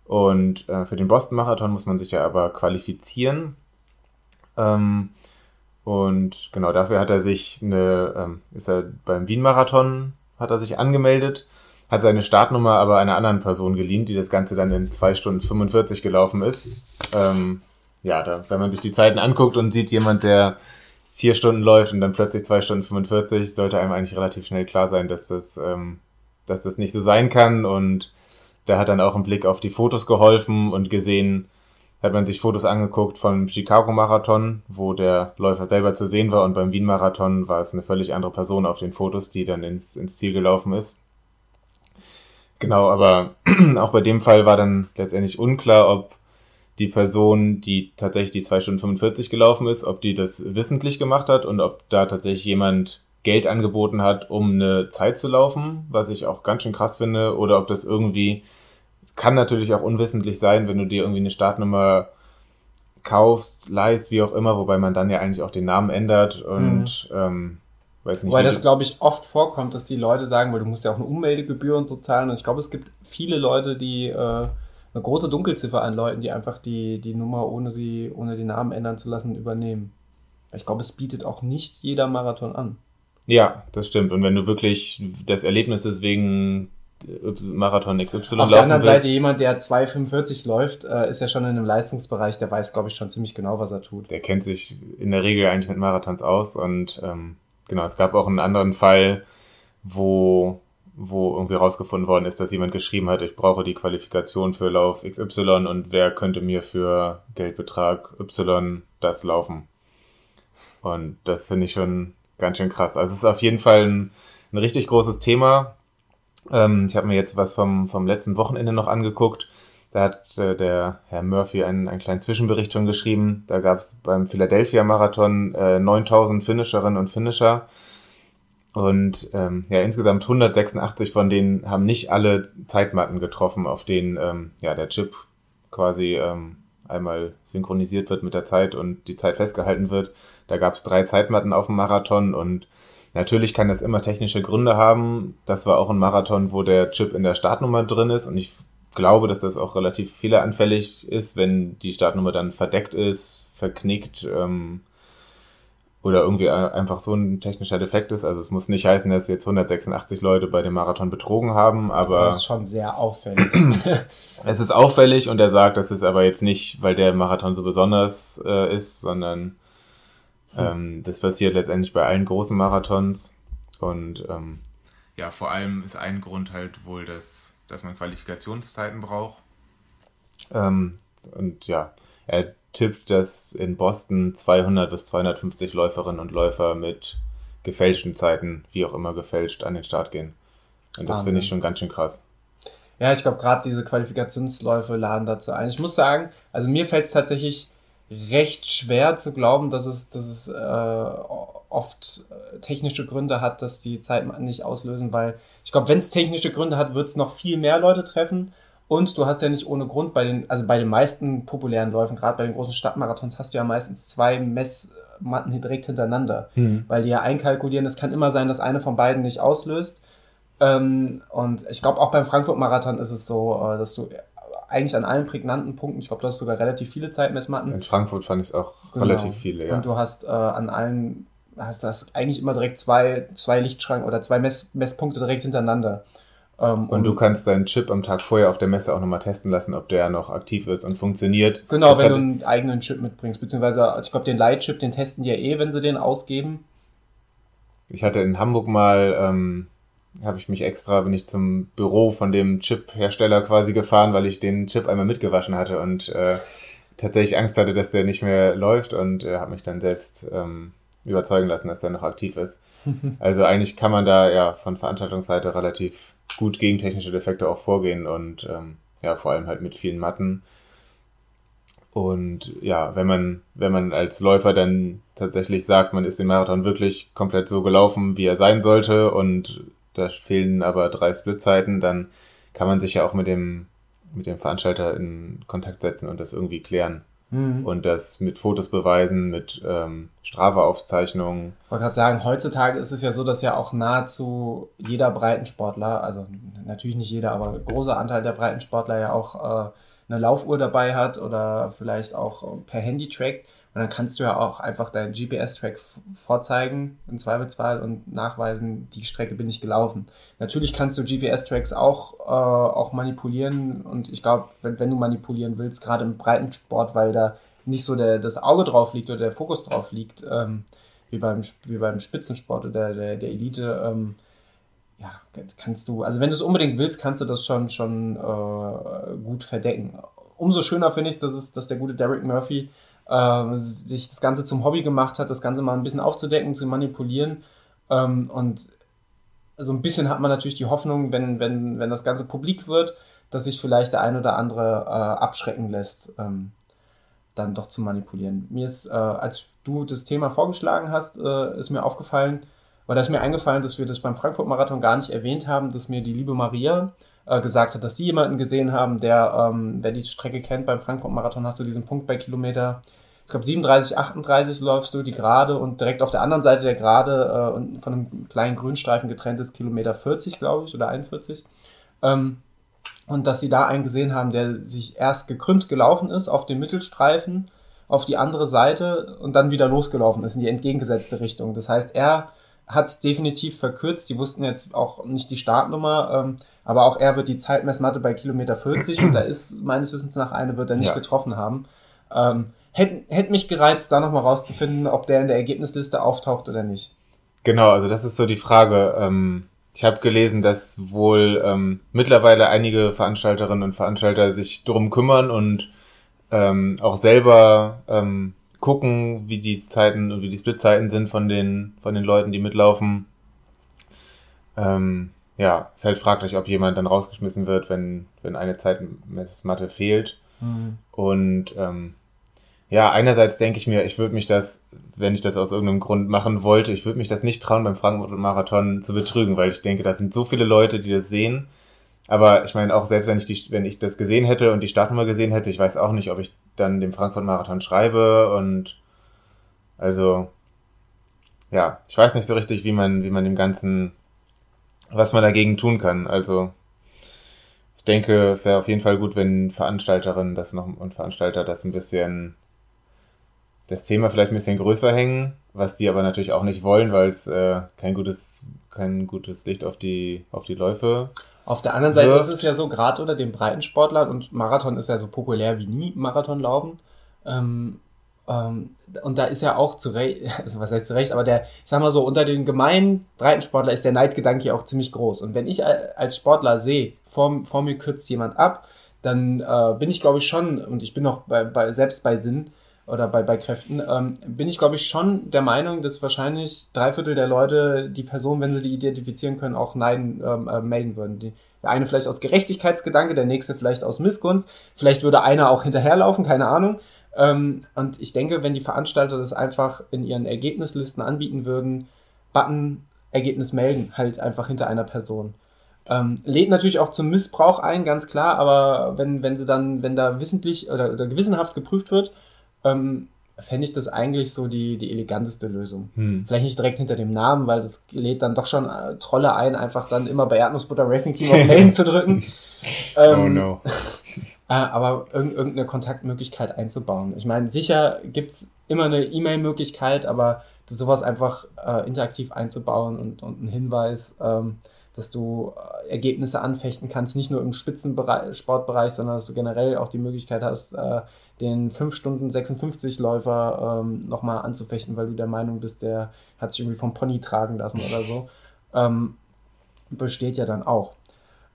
Und äh, für den Boston Marathon muss man sich ja aber qualifizieren. Ähm, und genau dafür hat er sich eine, ähm, ist er beim Wien-Marathon, hat er sich angemeldet, hat seine Startnummer aber einer anderen Person geliehen, die das Ganze dann in 2 Stunden 45 gelaufen ist. Ähm, ja, da, wenn man sich die Zeiten anguckt und sieht jemand, der vier Stunden läuft und dann plötzlich 2 Stunden 45, sollte einem eigentlich relativ schnell klar sein, dass das, ähm, dass das nicht so sein kann. Und da hat dann auch ein Blick auf die Fotos geholfen und gesehen, hat man sich Fotos angeguckt vom Chicago-Marathon, wo der Läufer selber zu sehen war und beim Wien-Marathon war es eine völlig andere Person auf den Fotos, die dann ins, ins Ziel gelaufen ist. Genau, aber auch bei dem Fall war dann letztendlich unklar, ob die Person, die tatsächlich die 2 Stunden 45 gelaufen ist, ob die das wissentlich gemacht hat und ob da tatsächlich jemand Geld angeboten hat, um eine Zeit zu laufen, was ich auch ganz schön krass finde, oder ob das irgendwie kann natürlich auch unwissentlich sein, wenn du dir irgendwie eine Startnummer kaufst, leist, wie auch immer, wobei man dann ja eigentlich auch den Namen ändert und mhm. ähm, weiß nicht. Weil das, glaube ich, oft vorkommt, dass die Leute sagen, weil du musst ja auch eine Ummeldegebühr und so zahlen und ich glaube, es gibt viele Leute, die äh, eine große Dunkelziffer an Leuten, die einfach die, die Nummer, ohne sie, ohne den Namen ändern zu lassen, übernehmen. Ich glaube, es bietet auch nicht jeder Marathon an. Ja, das stimmt. Und wenn du wirklich das Erlebnis deswegen Marathon XY Auf laufen der anderen willst. Seite jemand, der 2,45 läuft, äh, ist ja schon in einem Leistungsbereich, der weiß, glaube ich, schon ziemlich genau, was er tut. Der kennt sich in der Regel eigentlich mit Marathons aus und ähm, genau, es gab auch einen anderen Fall, wo, wo irgendwie rausgefunden worden ist, dass jemand geschrieben hat, ich brauche die Qualifikation für Lauf XY und wer könnte mir für Geldbetrag Y das laufen. Und das finde ich schon ganz schön krass. Also es ist auf jeden Fall ein, ein richtig großes Thema ähm, ich habe mir jetzt was vom, vom letzten Wochenende noch angeguckt. Da hat äh, der Herr Murphy einen, einen kleinen Zwischenbericht schon geschrieben. Da gab es beim Philadelphia Marathon äh, 9000 Finisherinnen und Finisher. Und ähm, ja, insgesamt 186 von denen haben nicht alle Zeitmatten getroffen, auf denen ähm, ja, der Chip quasi ähm, einmal synchronisiert wird mit der Zeit und die Zeit festgehalten wird. Da gab es drei Zeitmatten auf dem Marathon und natürlich kann das immer technische Gründe haben. Das war auch ein Marathon, wo der Chip in der Startnummer drin ist und ich glaube, dass das auch relativ fehleranfällig ist, wenn die Startnummer dann verdeckt ist, verknickt ähm, oder irgendwie einfach so ein technischer Defekt ist. Also es muss nicht heißen, dass jetzt 186 Leute bei dem Marathon betrogen haben, aber... Das ist schon sehr auffällig. es ist auffällig und er sagt, das ist aber jetzt nicht, weil der Marathon so besonders äh, ist, sondern ähm, das passiert letztendlich bei allen großen Marathons und ähm, ja, vor allem ist ein Grund halt wohl, dass dass man Qualifikationszeiten braucht. Ähm, und ja, er tippt, dass in Boston 200 bis 250 Läuferinnen und Läufer mit gefälschten Zeiten, wie auch immer gefälscht, an den Start gehen. Und das finde ich schon ganz schön krass. Ja, ich glaube, gerade diese Qualifikationsläufe laden dazu ein. Ich muss sagen, also mir fällt es tatsächlich recht schwer zu glauben, dass es, dass es äh, oft äh, technische Gründe hat, dass die Zeiten nicht auslösen, weil ich glaube, wenn es technische Gründe hat, wird es noch viel mehr Leute treffen. Und du hast ja nicht ohne Grund bei den, also bei den meisten populären Läufen, gerade bei den großen Stadtmarathons, hast du ja meistens zwei Messmatten direkt hintereinander, mhm. weil die ja einkalkulieren. Es kann immer sein, dass eine von beiden nicht auslöst. Ähm, und ich glaube, auch beim Frankfurt-Marathon ist es so, äh, dass du eigentlich an allen prägnanten Punkten, ich glaube, du hast sogar relativ viele Zeitmessmatten. In Frankfurt fand ich es auch genau. relativ viele, ja. Und du hast äh, an allen hast du eigentlich immer direkt zwei, zwei Lichtschranken oder zwei Mess, Messpunkte direkt hintereinander. Ähm, und, und, du kannst deinen Chip am Tag vorher auf der Messe auch nochmal testen lassen, ob der noch aktiv ist und funktioniert. Genau, das wenn du einen eigenen Chip mitbringst, beziehungsweise ich glaube den Light-Chip, den testen die ja eh, wenn sie den ausgeben. Ich hatte in Hamburg mal, ähm, habe ich mich extra, bin ich zum Büro von dem Chip-Hersteller quasi gefahren, weil ich den Chip einmal mitgewaschen hatte und äh, tatsächlich Angst hatte, dass der nicht mehr läuft und äh, habe mich dann selbst ähm, überzeugen lassen, dass der noch aktiv ist. Also eigentlich kann man da ja von Veranstaltungsseite relativ gut gegen technische Defekte auch vorgehen und ähm, ja, vor allem halt mit vielen Matten. Und ja, wenn man, wenn man als Läufer dann tatsächlich sagt, man ist den Marathon wirklich komplett so gelaufen, wie er sein sollte und da fehlen aber drei Splitzeiten, dann kann man sich ja auch mit dem, mit dem Veranstalter in Kontakt setzen und das irgendwie klären. Mhm. Und das mit Fotos beweisen, mit ähm, Strava-Aufzeichnungen. Ich wollte gerade sagen, heutzutage ist es ja so, dass ja auch nahezu jeder Breitensportler, also natürlich nicht jeder, aber ein großer Anteil der Breitensportler ja auch äh, eine Laufuhr dabei hat oder vielleicht auch per Handy trackt. Und dann kannst du ja auch einfach deinen GPS-Track vorzeigen, im Zweifelsfall, und nachweisen, die Strecke bin ich gelaufen. Natürlich kannst du GPS-Tracks auch, äh, auch manipulieren. Und ich glaube, wenn, wenn du manipulieren willst, gerade im Breitensport, weil da nicht so der, das Auge drauf liegt oder der Fokus drauf liegt, ähm, wie, beim, wie beim Spitzensport oder der, der Elite, ähm, ja, kannst du, also wenn du es unbedingt willst, kannst du das schon, schon äh, gut verdecken. Umso schöner finde ich, dass, es, dass der gute Derek Murphy äh, sich das Ganze zum Hobby gemacht hat, das Ganze mal ein bisschen aufzudecken, zu manipulieren. Ähm, und so ein bisschen hat man natürlich die Hoffnung, wenn, wenn, wenn das Ganze publik wird, dass sich vielleicht der ein oder andere äh, abschrecken lässt, ähm, dann doch zu manipulieren. Mir ist, äh, als du das Thema vorgeschlagen hast, äh, ist mir aufgefallen, oder ist mir eingefallen, dass wir das beim Frankfurt-Marathon gar nicht erwähnt haben, dass mir die liebe Maria äh, gesagt hat, dass sie jemanden gesehen haben, der, ähm, wer die Strecke kennt, beim Frankfurt-Marathon hast du diesen Punkt bei Kilometer ich glaube 37, 38 läufst du die Gerade und direkt auf der anderen Seite der Gerade äh, und von einem kleinen Grünstreifen getrennt ist Kilometer 40, glaube ich, oder 41. Ähm, und dass sie da einen gesehen haben, der sich erst gekrümmt gelaufen ist auf dem Mittelstreifen auf die andere Seite und dann wieder losgelaufen ist in die entgegengesetzte Richtung. Das heißt, er hat definitiv verkürzt. Die wussten jetzt auch nicht die Startnummer, ähm, aber auch er wird die Zeitmessmatte bei Kilometer 40 und da ist meines Wissens nach eine, wird er nicht ja. getroffen haben. Ähm, Hätte hätt mich gereizt, da nochmal rauszufinden, ob der in der Ergebnisliste auftaucht oder nicht. Genau, also das ist so die Frage. Ähm, ich habe gelesen, dass wohl ähm, mittlerweile einige Veranstalterinnen und Veranstalter sich darum kümmern und ähm, auch selber ähm, gucken, wie die Zeiten und wie die Splitzeiten sind von den, von den Leuten, die mitlaufen. Ähm, ja, ist halt fraglich, ob jemand dann rausgeschmissen wird, wenn, wenn eine Zeitmatte fehlt. Mhm. Und ähm, ja, einerseits denke ich mir, ich würde mich das, wenn ich das aus irgendeinem Grund machen wollte, ich würde mich das nicht trauen, beim Frankfurt-Marathon zu betrügen, weil ich denke, da sind so viele Leute, die das sehen. Aber ich meine, auch selbst wenn ich, die, wenn ich das gesehen hätte und die Startnummer gesehen hätte, ich weiß auch nicht, ob ich dann dem Frankfurt-Marathon schreibe und also ja, ich weiß nicht so richtig, wie man, wie man dem Ganzen, was man dagegen tun kann. Also ich denke, wäre auf jeden Fall gut, wenn Veranstalterinnen das noch und Veranstalter das ein bisschen das Thema vielleicht ein bisschen größer hängen, was die aber natürlich auch nicht wollen, weil es äh, kein gutes kein gutes Licht auf die auf die Läufe. Auf der anderen Seite wirft. ist es ja so, gerade unter den Breitensportlern und Marathon ist ja so populär wie nie Marathonlaufen. Ähm, ähm, und da ist ja auch zu Recht, also was heißt zu Recht, aber der, ich sag mal so, unter den gemeinen Breitensportler ist der Neidgedanke auch ziemlich groß. Und wenn ich als Sportler sehe, vor, vor mir kürzt jemand ab, dann äh, bin ich, glaube ich, schon, und ich bin noch bei, bei, selbst bei Sinn oder bei, bei Kräften, ähm, bin ich, glaube ich, schon der Meinung, dass wahrscheinlich drei Viertel der Leute die Person, wenn sie die identifizieren können, auch neiden ähm, äh, melden würden. Die, der eine vielleicht aus Gerechtigkeitsgedanke, der nächste vielleicht aus Missgunst, vielleicht würde einer auch hinterherlaufen, keine Ahnung. Ähm, und ich denke, wenn die Veranstalter das einfach in ihren Ergebnislisten anbieten würden, Button, Ergebnis melden, halt einfach hinter einer Person. Ähm, lädt natürlich auch zum Missbrauch ein, ganz klar, aber wenn, wenn sie dann, wenn da wissentlich oder, oder gewissenhaft geprüft wird, ähm, fände ich das eigentlich so die, die eleganteste Lösung. Hm. Vielleicht nicht direkt hinter dem Namen, weil das lädt dann doch schon äh, Trolle ein, einfach dann immer bei Erdnussbutter Racing Team auf Melden zu drücken. Ähm, oh no. äh, aber irg irgendeine Kontaktmöglichkeit einzubauen. Ich meine, sicher gibt es immer eine E-Mail-Möglichkeit, aber sowas einfach äh, interaktiv einzubauen und, und einen Hinweis, ähm, dass du äh, Ergebnisse anfechten kannst, nicht nur im Spitzensportbereich, sondern dass du generell auch die Möglichkeit hast, äh, den 5 Stunden 56 Läufer ähm, nochmal anzufechten, weil du der Meinung bist, der hat sich irgendwie vom Pony tragen lassen oder so, ähm, besteht ja dann auch.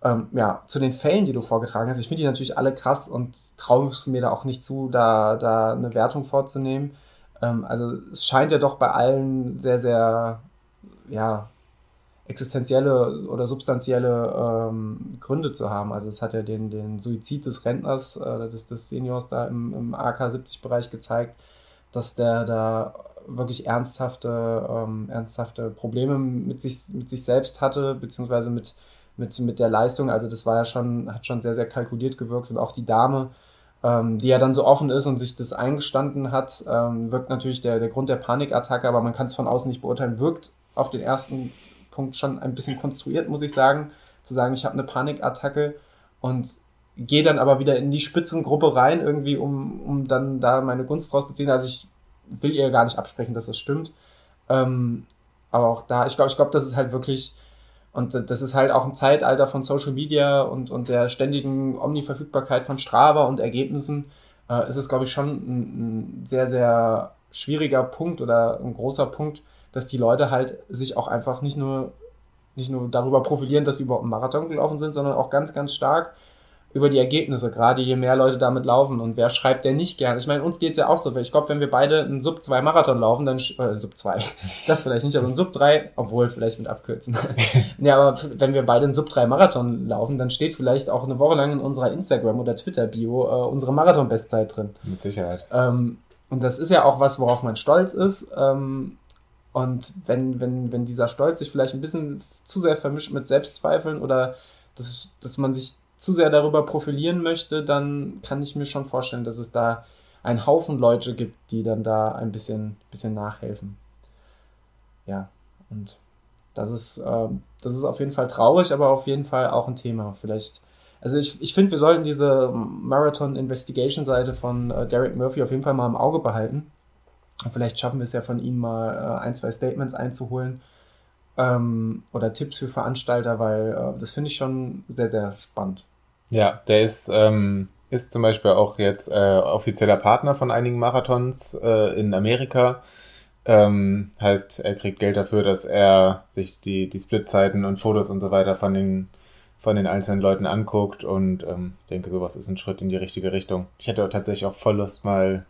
Ähm, ja, zu den Fällen, die du vorgetragen hast, ich finde die natürlich alle krass und traue es mir da auch nicht zu, da, da eine Wertung vorzunehmen. Ähm, also es scheint ja doch bei allen sehr, sehr, ja, existenzielle oder substanzielle ähm, Gründe zu haben. Also es hat ja den, den Suizid des Rentners, äh, des, des Seniors da im, im AK-70-Bereich gezeigt, dass der da wirklich ernsthafte, ähm, ernsthafte Probleme mit sich, mit sich selbst hatte, beziehungsweise mit, mit, mit der Leistung. Also das war ja schon, hat schon sehr, sehr kalkuliert gewirkt und auch die Dame, ähm, die ja dann so offen ist und sich das eingestanden hat, ähm, wirkt natürlich der, der Grund der Panikattacke, aber man kann es von außen nicht beurteilen, wirkt auf den ersten Punkt schon ein bisschen konstruiert, muss ich sagen. Zu sagen, ich habe eine Panikattacke und gehe dann aber wieder in die Spitzengruppe rein, irgendwie, um, um dann da meine Gunst draus zu ziehen. Also ich will ihr gar nicht absprechen, dass das stimmt. Ähm, aber auch da, ich glaube, ich glaube, das ist halt wirklich, und das ist halt auch im Zeitalter von Social Media und, und der ständigen Omniverfügbarkeit von Strava und Ergebnissen, äh, ist es, glaube ich, schon ein, ein sehr, sehr schwieriger Punkt oder ein großer Punkt, dass die Leute halt sich auch einfach nicht nur, nicht nur darüber profilieren, dass sie überhaupt einen Marathon gelaufen sind, sondern auch ganz, ganz stark über die Ergebnisse, gerade je mehr Leute damit laufen und wer schreibt der nicht gern. Ich meine, uns geht es ja auch so, ich glaube, wenn wir beide einen Sub 2 Marathon laufen, dann, äh, Sub 2, das vielleicht nicht, aber einen Sub 3, obwohl vielleicht mit Abkürzen. ja, aber wenn wir beide einen Sub 3 Marathon laufen, dann steht vielleicht auch eine Woche lang in unserer Instagram- oder Twitter-Bio äh, unsere Marathon-Bestzeit drin. Mit Sicherheit. Ähm, und das ist ja auch was, worauf man stolz ist. Ähm, und wenn, wenn, wenn dieser Stolz sich vielleicht ein bisschen zu sehr vermischt mit Selbstzweifeln oder dass, dass man sich zu sehr darüber profilieren möchte, dann kann ich mir schon vorstellen, dass es da einen Haufen Leute gibt, die dann da ein bisschen, bisschen nachhelfen. Ja, und das ist, äh, das ist auf jeden Fall traurig, aber auf jeden Fall auch ein Thema. Vielleicht, also ich, ich finde, wir sollten diese Marathon Investigation Seite von äh, Derek Murphy auf jeden Fall mal im Auge behalten Vielleicht schaffen wir es ja von Ihnen mal äh, ein, zwei Statements einzuholen ähm, oder Tipps für Veranstalter, weil äh, das finde ich schon sehr, sehr spannend. Ja, der ist, ähm, ist zum Beispiel auch jetzt äh, offizieller Partner von einigen Marathons äh, in Amerika. Ähm, heißt, er kriegt Geld dafür, dass er sich die, die Splitzeiten und Fotos und so weiter von den, von den einzelnen Leuten anguckt und ähm, denke, sowas ist ein Schritt in die richtige Richtung. Ich hätte tatsächlich auch voll Lust, mal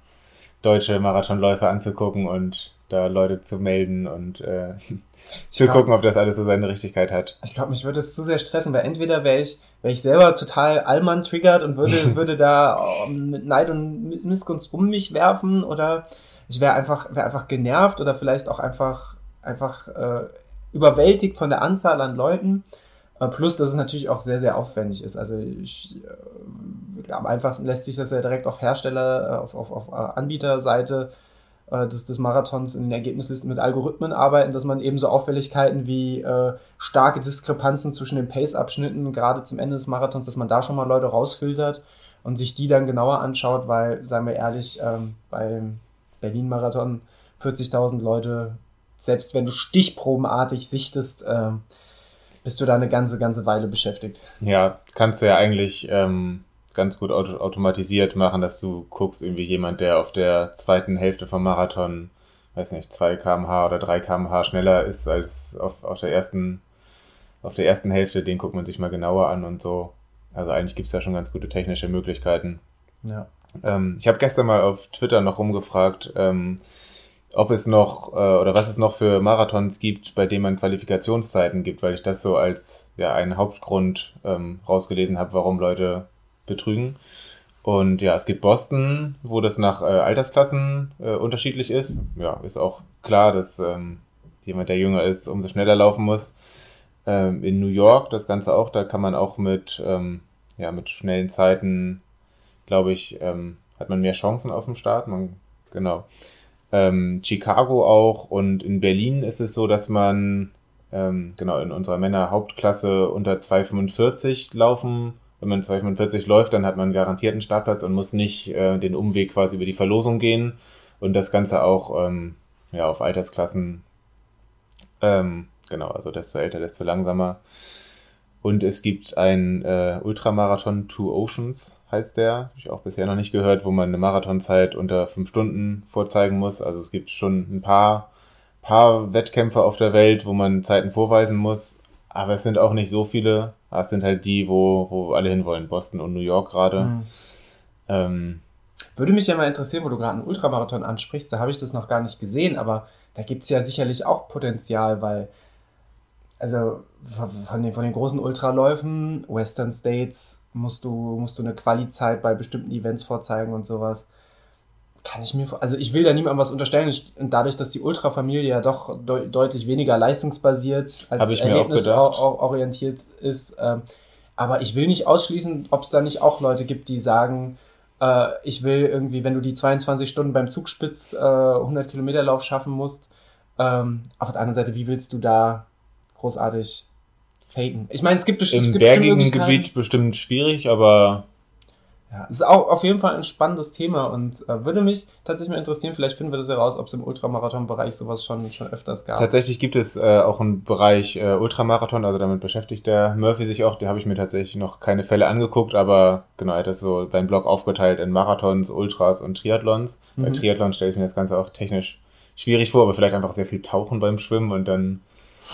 deutsche Marathonläufer anzugucken und da Leute zu melden und äh, zu glaub, gucken, ob das alles so seine Richtigkeit hat. Ich glaube, mich würde es zu sehr stressen, weil entweder wäre ich, wäre ich selber total Allmann triggert und würde, würde da um, mit Neid und Missgunst um mich werfen oder ich wäre einfach, wäre einfach genervt oder vielleicht auch einfach, einfach äh, überwältigt von der Anzahl an Leuten. Plus, dass es natürlich auch sehr, sehr aufwendig ist. Also ich, äh, am einfachsten lässt sich das ja direkt auf Hersteller, äh, auf, auf, auf äh, Anbieterseite des, des Marathons in den Ergebnislisten mit Algorithmen arbeiten, dass man eben so Auffälligkeiten wie äh, starke Diskrepanzen zwischen den Pace-Abschnitten, gerade zum Ende des Marathons, dass man da schon mal Leute rausfiltert und sich die dann genauer anschaut, weil, seien wir ehrlich, ähm, beim Berlin-Marathon 40.000 Leute, selbst wenn du stichprobenartig sichtest, äh, bist du da eine ganze, ganze Weile beschäftigt. Ja, kannst du ja eigentlich ähm, ganz gut auto automatisiert machen, dass du guckst, irgendwie jemand, der auf der zweiten Hälfte vom Marathon, weiß nicht, 2 kmh oder 3 kmh schneller ist als auf, auf der ersten auf der ersten Hälfte, den guckt man sich mal genauer an und so. Also eigentlich gibt es da schon ganz gute technische Möglichkeiten. Ja. Ähm, ich habe gestern mal auf Twitter noch rumgefragt, ähm, ob es noch äh, oder was es noch für Marathons gibt, bei denen man Qualifikationszeiten gibt, weil ich das so als ja einen Hauptgrund ähm, rausgelesen habe, warum Leute betrügen. Und ja, es gibt Boston, wo das nach äh, Altersklassen äh, unterschiedlich ist. Ja, ist auch klar, dass ähm, jemand, der jünger ist, umso schneller laufen muss. Ähm, in New York das Ganze auch, da kann man auch mit, ähm, ja, mit schnellen Zeiten glaube ich, ähm, hat man mehr Chancen auf dem Start. Man, genau. Ähm, Chicago auch und in Berlin ist es so, dass man ähm, genau in unserer Männer-Hauptklasse unter 2,45 laufen. Wenn man 2,45 läuft, dann hat man einen Startplatz und muss nicht äh, den Umweg quasi über die Verlosung gehen. Und das Ganze auch ähm, ja, auf Altersklassen. Ähm, genau, also desto älter, desto langsamer. Und es gibt ein äh, Ultramarathon Two Oceans heißt der. Habe ich auch bisher noch nicht gehört, wo man eine Marathonzeit unter fünf Stunden vorzeigen muss. Also es gibt schon ein paar, paar Wettkämpfe auf der Welt, wo man Zeiten vorweisen muss. Aber es sind auch nicht so viele. Aber es sind halt die, wo, wo alle hinwollen. Boston und New York gerade. Mhm. Ähm, Würde mich ja mal interessieren, wo du gerade einen Ultramarathon ansprichst. Da habe ich das noch gar nicht gesehen. Aber da gibt es ja sicherlich auch Potenzial, weil also von den, von den großen Ultraläufen, Western States, musst du, musst du eine Quali-Zeit bei bestimmten Events vorzeigen und sowas. Kann ich mir, also ich will da niemandem was unterstellen. Ich, dadurch, dass die Ultra-Familie ja doch de deutlich weniger leistungsbasiert als erlebnisorientiert ist. Äh, aber ich will nicht ausschließen, ob es da nicht auch Leute gibt, die sagen, äh, ich will irgendwie, wenn du die 22 Stunden beim Zugspitz äh, 100 Kilometer Lauf schaffen musst, ähm, auf der anderen Seite, wie willst du da großartig faken. Ich meine, es gibt, bestimmt. Im gibt bergigen Gebiet bestimmt schwierig, aber. Ja, es ist auch auf jeden Fall ein spannendes Thema und äh, würde mich tatsächlich mal interessieren, vielleicht finden wir das heraus, ob es im Ultramarathon-Bereich sowas schon, schon öfters gab. Tatsächlich gibt es äh, auch einen Bereich äh, Ultramarathon, also damit beschäftigt der Murphy sich auch, den habe ich mir tatsächlich noch keine Fälle angeguckt, aber genau, er hat das so seinen Blog aufgeteilt in Marathons, Ultras und Triathlons. Mhm. Bei Triathlon stelle ich mir das Ganze auch technisch schwierig vor, aber vielleicht einfach sehr viel tauchen beim Schwimmen und dann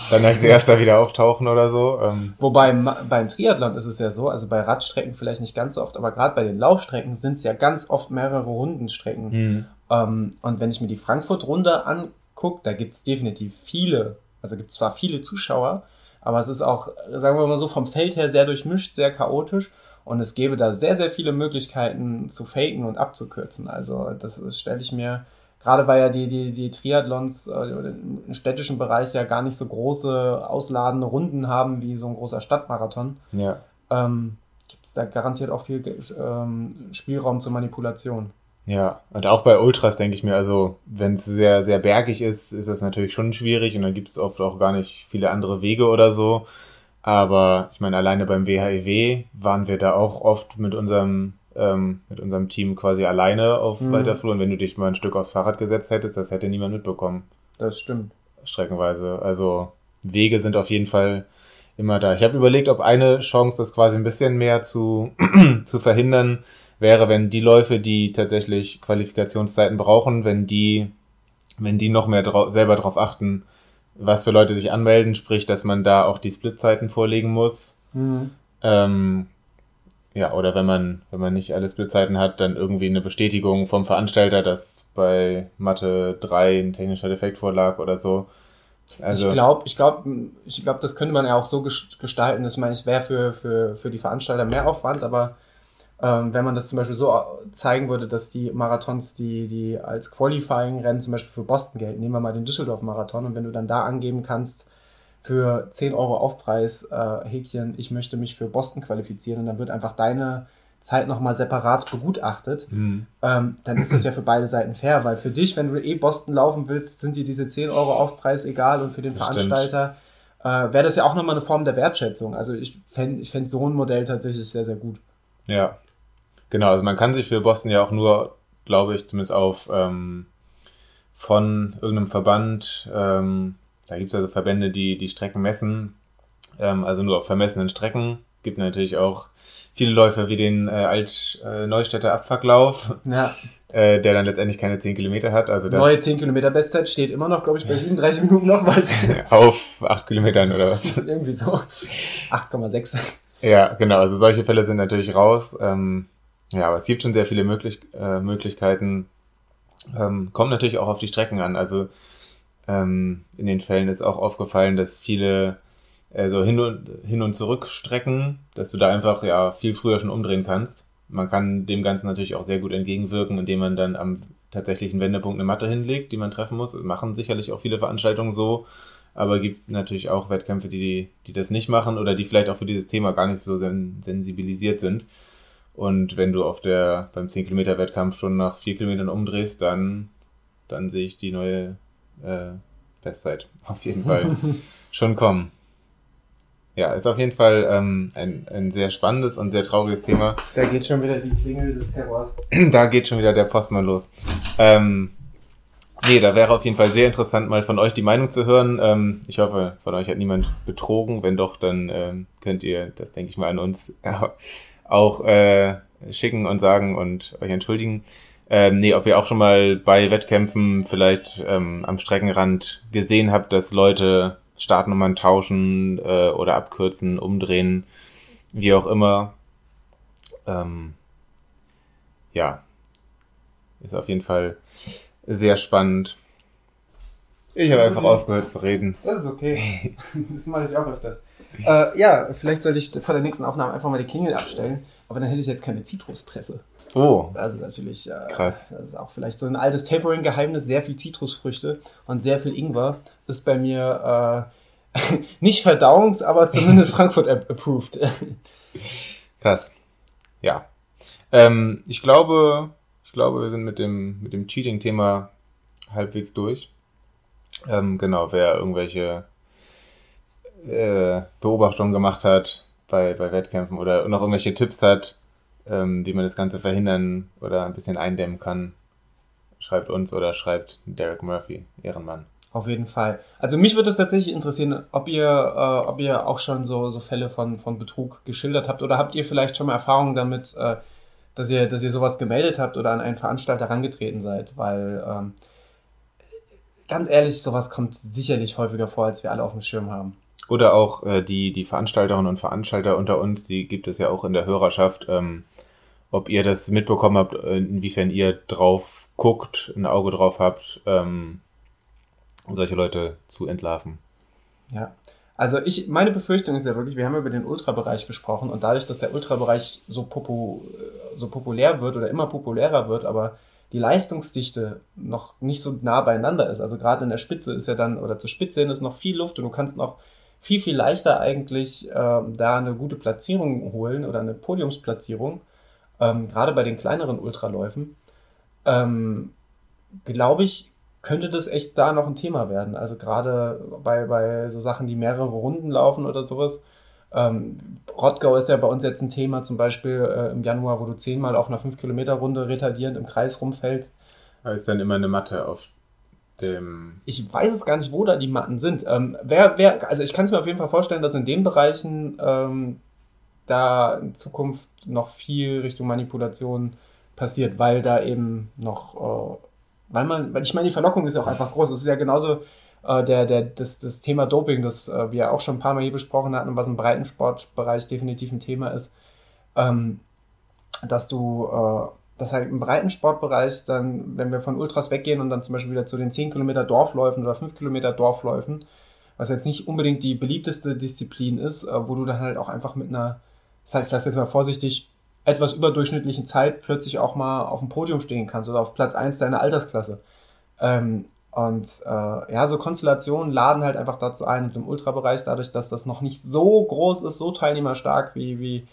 dann als erster wieder auftauchen oder so. Ähm. Wobei beim Triathlon ist es ja so, also bei Radstrecken vielleicht nicht ganz so oft, aber gerade bei den Laufstrecken sind es ja ganz oft mehrere Rundenstrecken. Mhm. Ähm, und wenn ich mir die Frankfurt-Runde angucke, da gibt es definitiv viele, also gibt es zwar viele Zuschauer, aber es ist auch, sagen wir mal so, vom Feld her sehr durchmischt, sehr chaotisch. Und es gäbe da sehr, sehr viele Möglichkeiten zu faken und abzukürzen. Also das stelle ich mir gerade weil ja die, die, die Triathlons äh, im städtischen Bereich ja gar nicht so große ausladende Runden haben wie so ein großer Stadtmarathon, ja. ähm, gibt es da garantiert auch viel ähm, Spielraum zur Manipulation. Ja, und auch bei Ultras denke ich mir, also wenn es sehr, sehr bergig ist, ist das natürlich schon schwierig und dann gibt es oft auch gar nicht viele andere Wege oder so. Aber ich meine, alleine beim WHEW e waren wir da auch oft mit unserem ähm, mit unserem Team quasi alleine auf mhm. weiter Flur. Und wenn du dich mal ein Stück aufs Fahrrad gesetzt hättest, das hätte niemand mitbekommen. Das stimmt. Streckenweise. Also Wege sind auf jeden Fall immer da. Ich habe überlegt, ob eine Chance, das quasi ein bisschen mehr zu, zu verhindern, wäre, wenn die Läufe, die tatsächlich Qualifikationszeiten brauchen, wenn die, wenn die noch mehr drau selber darauf achten, was für Leute sich anmelden, sprich, dass man da auch die Splitzeiten vorlegen muss. Mhm. Ähm, ja, oder wenn man, wenn man nicht alle Splitzeiten hat, dann irgendwie eine Bestätigung vom Veranstalter, dass bei Mathe 3 ein technischer Defekt vorlag oder so. Also ich glaube, ich glaube, ich glaube, das könnte man ja auch so gestalten, dass man, es wäre für, für, für die Veranstalter mehr Aufwand, aber ähm, wenn man das zum Beispiel so zeigen würde, dass die Marathons, die, die als Qualifying-Rennen zum Beispiel für Boston gelten, nehmen wir mal den Düsseldorf-Marathon und wenn du dann da angeben kannst, für 10 Euro Aufpreis, äh, Häkchen, ich möchte mich für Boston qualifizieren und dann wird einfach deine Zeit nochmal separat begutachtet, mhm. ähm, dann ist das ja für beide Seiten fair, weil für dich, wenn du eh Boston laufen willst, sind dir diese 10 Euro Aufpreis egal und für den das Veranstalter äh, wäre das ja auch nochmal eine Form der Wertschätzung. Also ich fände ich fänd so ein Modell tatsächlich sehr, sehr gut. Ja, genau. Also man kann sich für Boston ja auch nur, glaube ich, zumindest auf ähm, von irgendeinem Verband ähm, da gibt es also Verbände, die die Strecken messen, ähm, also nur auf vermessenen Strecken. Gibt natürlich auch viele Läufe wie den äh, Alt-Neustädter äh, Abfucklauf, ja. äh, der dann letztendlich keine 10 Kilometer hat. Also das Neue 10 Kilometer Bestzeit steht immer noch, glaube ich, bei 37 Minuten noch was. auf 8 Kilometern oder was? Irgendwie so. 8,6. Ja, genau. Also solche Fälle sind natürlich raus. Ähm, ja, aber es gibt schon sehr viele Möglich äh, Möglichkeiten. Ähm, kommt natürlich auch auf die Strecken an. Also ähm, in den Fällen ist auch aufgefallen, dass viele äh, so hin und, hin und zurück Strecken, dass du da einfach ja viel früher schon umdrehen kannst. Man kann dem Ganzen natürlich auch sehr gut entgegenwirken, indem man dann am tatsächlichen Wendepunkt eine Matte hinlegt, die man treffen muss. Das machen sicherlich auch viele Veranstaltungen so, aber gibt natürlich auch Wettkämpfe, die, die das nicht machen oder die vielleicht auch für dieses Thema gar nicht so sen sensibilisiert sind. Und wenn du auf der beim 10 Kilometer Wettkampf schon nach 4 Kilometern umdrehst, dann, dann sehe ich die neue äh, Bestzeit auf jeden Fall schon kommen. Ja, ist auf jeden Fall ähm, ein, ein sehr spannendes und sehr trauriges Thema. Da geht schon wieder die Klingel des Terrors. Da geht schon wieder der Postmann los. Ähm, nee, da wäre auf jeden Fall sehr interessant, mal von euch die Meinung zu hören. Ähm, ich hoffe, von euch hat niemand betrogen. Wenn doch, dann ähm, könnt ihr das, denke ich mal, an uns auch äh, schicken und sagen und euch entschuldigen. Ähm, nee, ob ihr auch schon mal bei Wettkämpfen vielleicht ähm, am Streckenrand gesehen habt, dass Leute Startnummern tauschen äh, oder abkürzen, umdrehen, wie auch immer. Ähm, ja, ist auf jeden Fall sehr spannend. Ich habe einfach aufgehört zu reden. Das ist okay. Das mache ich auch öfters. Äh, ja, vielleicht sollte ich vor der nächsten Aufnahme einfach mal die Klingel abstellen. Aber dann hätte ich jetzt keine Zitruspresse. Oh. Das ist natürlich äh, krass. Das ist auch vielleicht so ein altes Tapering-Geheimnis. Sehr viel Zitrusfrüchte und sehr viel Ingwer ist bei mir äh, nicht verdauungs-, aber zumindest Frankfurt approved. krass. Ja. Ähm, ich glaube, ich glaube, wir sind mit dem, mit dem Cheating-Thema halbwegs durch. Ähm, genau, wer irgendwelche äh, Beobachtungen gemacht hat bei, bei Wettkämpfen oder noch irgendwelche Tipps hat, ähm, wie man das Ganze verhindern oder ein bisschen eindämmen kann, schreibt uns oder schreibt Derek Murphy, Ehrenmann. Auf jeden Fall. Also mich würde es tatsächlich interessieren, ob ihr, äh, ob ihr auch schon so, so Fälle von, von Betrug geschildert habt oder habt ihr vielleicht schon mal Erfahrungen damit, äh, dass ihr, dass ihr sowas gemeldet habt oder an einen Veranstalter herangetreten seid, weil ähm, ganz ehrlich, sowas kommt sicherlich häufiger vor, als wir alle auf dem Schirm haben. Oder auch äh, die, die Veranstalterinnen und Veranstalter unter uns, die gibt es ja auch in der Hörerschaft. Ähm, ob ihr das mitbekommen habt, inwiefern ihr drauf guckt, ein Auge drauf habt, ähm, solche Leute zu entlarven. Ja, also ich, meine Befürchtung ist ja wirklich, wir haben über den Ultrabereich gesprochen und dadurch, dass der Ultrabereich so, popu, so populär wird oder immer populärer wird, aber die Leistungsdichte noch nicht so nah beieinander ist. Also gerade in der Spitze ist ja dann, oder zur Spitze hin ist noch viel Luft und du kannst noch viel, viel leichter eigentlich äh, da eine gute Platzierung holen oder eine Podiumsplatzierung, ähm, gerade bei den kleineren Ultraläufen. Ähm, Glaube ich, könnte das echt da noch ein Thema werden. Also gerade bei, bei so Sachen, die mehrere Runden laufen oder sowas. Ähm, Rottgau ist ja bei uns jetzt ein Thema, zum Beispiel äh, im Januar, wo du zehnmal auf einer 5-Kilometer-Runde retardierend im Kreis rumfällst. Da ist dann immer eine Matte auf dem. Ich weiß es gar nicht, wo da die Matten sind. Ähm, wer, wer, also ich kann es mir auf jeden Fall vorstellen, dass in den Bereichen ähm, da in Zukunft noch viel Richtung Manipulation passiert, weil da eben noch, äh, weil man, weil ich meine, die Verlockung ist ja auch einfach groß. Es ist ja genauso äh, der, der, das, das Thema Doping, das äh, wir auch schon ein paar Mal hier besprochen hatten und was im Breitensportbereich definitiv ein Thema ist. ähm, dass du, äh, dass halt im breiten Sportbereich dann, wenn wir von Ultras weggehen und dann zum Beispiel wieder zu den 10 Kilometer Dorfläufen oder 5 Kilometer Dorfläufen, was jetzt nicht unbedingt die beliebteste Disziplin ist, äh, wo du dann halt auch einfach mit einer, das heißt, das jetzt mal vorsichtig, etwas überdurchschnittlichen Zeit plötzlich auch mal auf dem Podium stehen kannst oder auf Platz 1 deiner Altersklasse. Ähm, und äh, ja, so Konstellationen laden halt einfach dazu ein und im Ultrabereich, dadurch, dass das noch nicht so groß ist, so teilnehmerstark wie, wie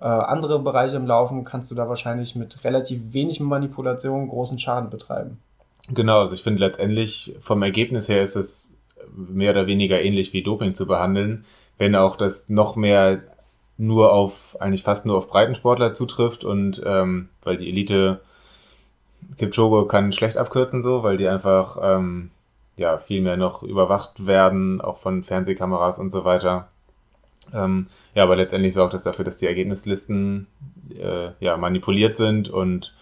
äh, andere Bereiche im Laufen, kannst du da wahrscheinlich mit relativ wenig Manipulation großen Schaden betreiben. Genau, also ich finde letztendlich vom Ergebnis her ist es mehr oder weniger ähnlich wie Doping zu behandeln, wenn auch das noch mehr nur auf, eigentlich fast nur auf Breitensportler zutrifft und ähm, weil die Elite Kipchoge kann schlecht abkürzen so, weil die einfach ähm, ja viel mehr noch überwacht werden, auch von Fernsehkameras und so weiter. Ähm, ja, aber letztendlich sorgt das dafür, dass die Ergebnislisten äh, ja manipuliert sind und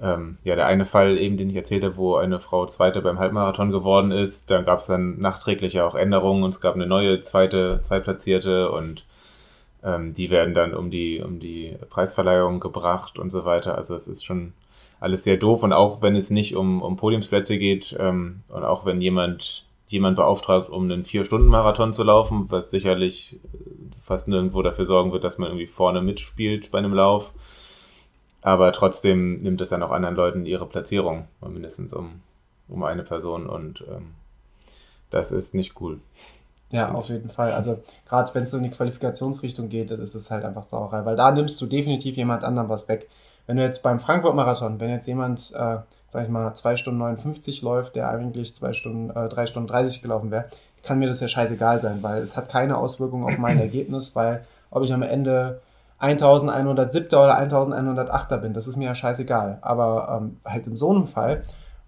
ähm, ja, der eine Fall eben, den ich erzählt habe, wo eine Frau Zweite beim Halbmarathon geworden ist, da gab es dann nachträglich auch Änderungen und es gab eine neue zweite, Zweitplatzierte und ähm, die werden dann um die, um die Preisverleihung gebracht und so weiter. Also es ist schon alles sehr doof und auch wenn es nicht um, um Podiumsplätze geht ähm, und auch wenn jemand jemand beauftragt, um einen Vier-Stunden-Marathon zu laufen, was sicherlich fast nirgendwo dafür sorgen wird, dass man irgendwie vorne mitspielt bei einem Lauf. Aber trotzdem nimmt es dann auch anderen Leuten ihre Platzierung, mindestens um, um eine Person und ähm, das ist nicht cool. Ja, auf jeden Fall. Also gerade wenn es so in die Qualifikationsrichtung geht, das ist es halt einfach Sauerei, weil da nimmst du definitiv jemand anderem was weg. Wenn du jetzt beim Frankfurt-Marathon, wenn jetzt jemand, äh, sag ich mal, 2 Stunden 59 läuft, der eigentlich 2 Stunden, äh, 3 Stunden 30 gelaufen wäre, kann mir das ja scheißegal sein, weil es hat keine Auswirkung auf mein Ergebnis, weil ob ich am Ende 1107 oder 1108er bin, das ist mir ja scheißegal. Aber ähm, halt in so einem Fall,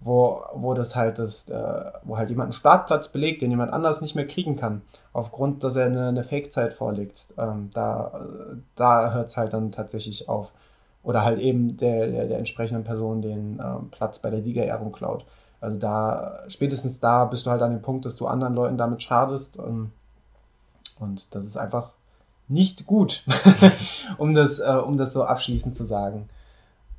wo, wo das halt das, äh, wo halt jemand einen Startplatz belegt, den jemand anders nicht mehr kriegen kann, aufgrund, dass er eine, eine Fake-Zeit vorlegt, ähm, da, da hört es halt dann tatsächlich auf. Oder halt eben der, der, der entsprechenden Person den ähm, Platz bei der Siegerehrung klaut. Also da, spätestens da bist du halt an dem Punkt, dass du anderen Leuten damit schadest. Ähm, und das ist einfach nicht gut, um, das, äh, um das so abschließend zu sagen.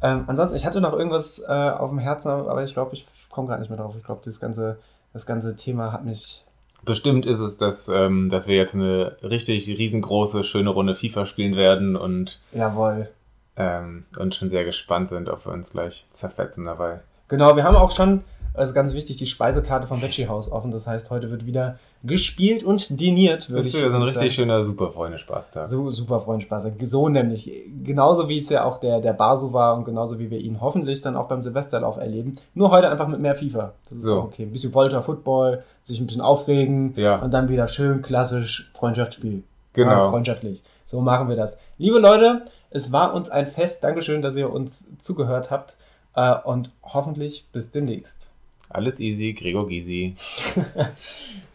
Ähm, ansonsten, ich hatte noch irgendwas äh, auf dem Herzen, aber ich glaube, ich komme gerade nicht mehr drauf. Ich glaube, das ganze, das ganze Thema hat mich. Bestimmt ist es, dass, ähm, dass wir jetzt eine richtig riesengroße, schöne Runde FIFA spielen werden und. Jawohl. Ähm, und schon sehr gespannt sind, ob wir uns gleich zerfetzen dabei. Genau, wir haben auch schon also ganz wichtig, die Speisekarte vom Veggie House offen. Das heißt, heute wird wieder gespielt und diniert. Das ist wieder so ein richtig schöner Superfreunde-Spaßtag. So, Superfreunde-Spaß. So nämlich. Genauso wie es ja auch der, der Basu war und genauso wie wir ihn hoffentlich dann auch beim Silvesterlauf erleben. Nur heute einfach mit mehr FIFA. Das ist so. okay. Ein bisschen Volta Football, sich ein bisschen aufregen ja. und dann wieder schön klassisch Freundschaftsspiel. Genau. Ja, freundschaftlich. So machen wir das. Liebe Leute, es war uns ein Fest. Dankeschön, dass ihr uns zugehört habt. Äh, und hoffentlich bis demnächst. Alles easy, Gregor Gysi.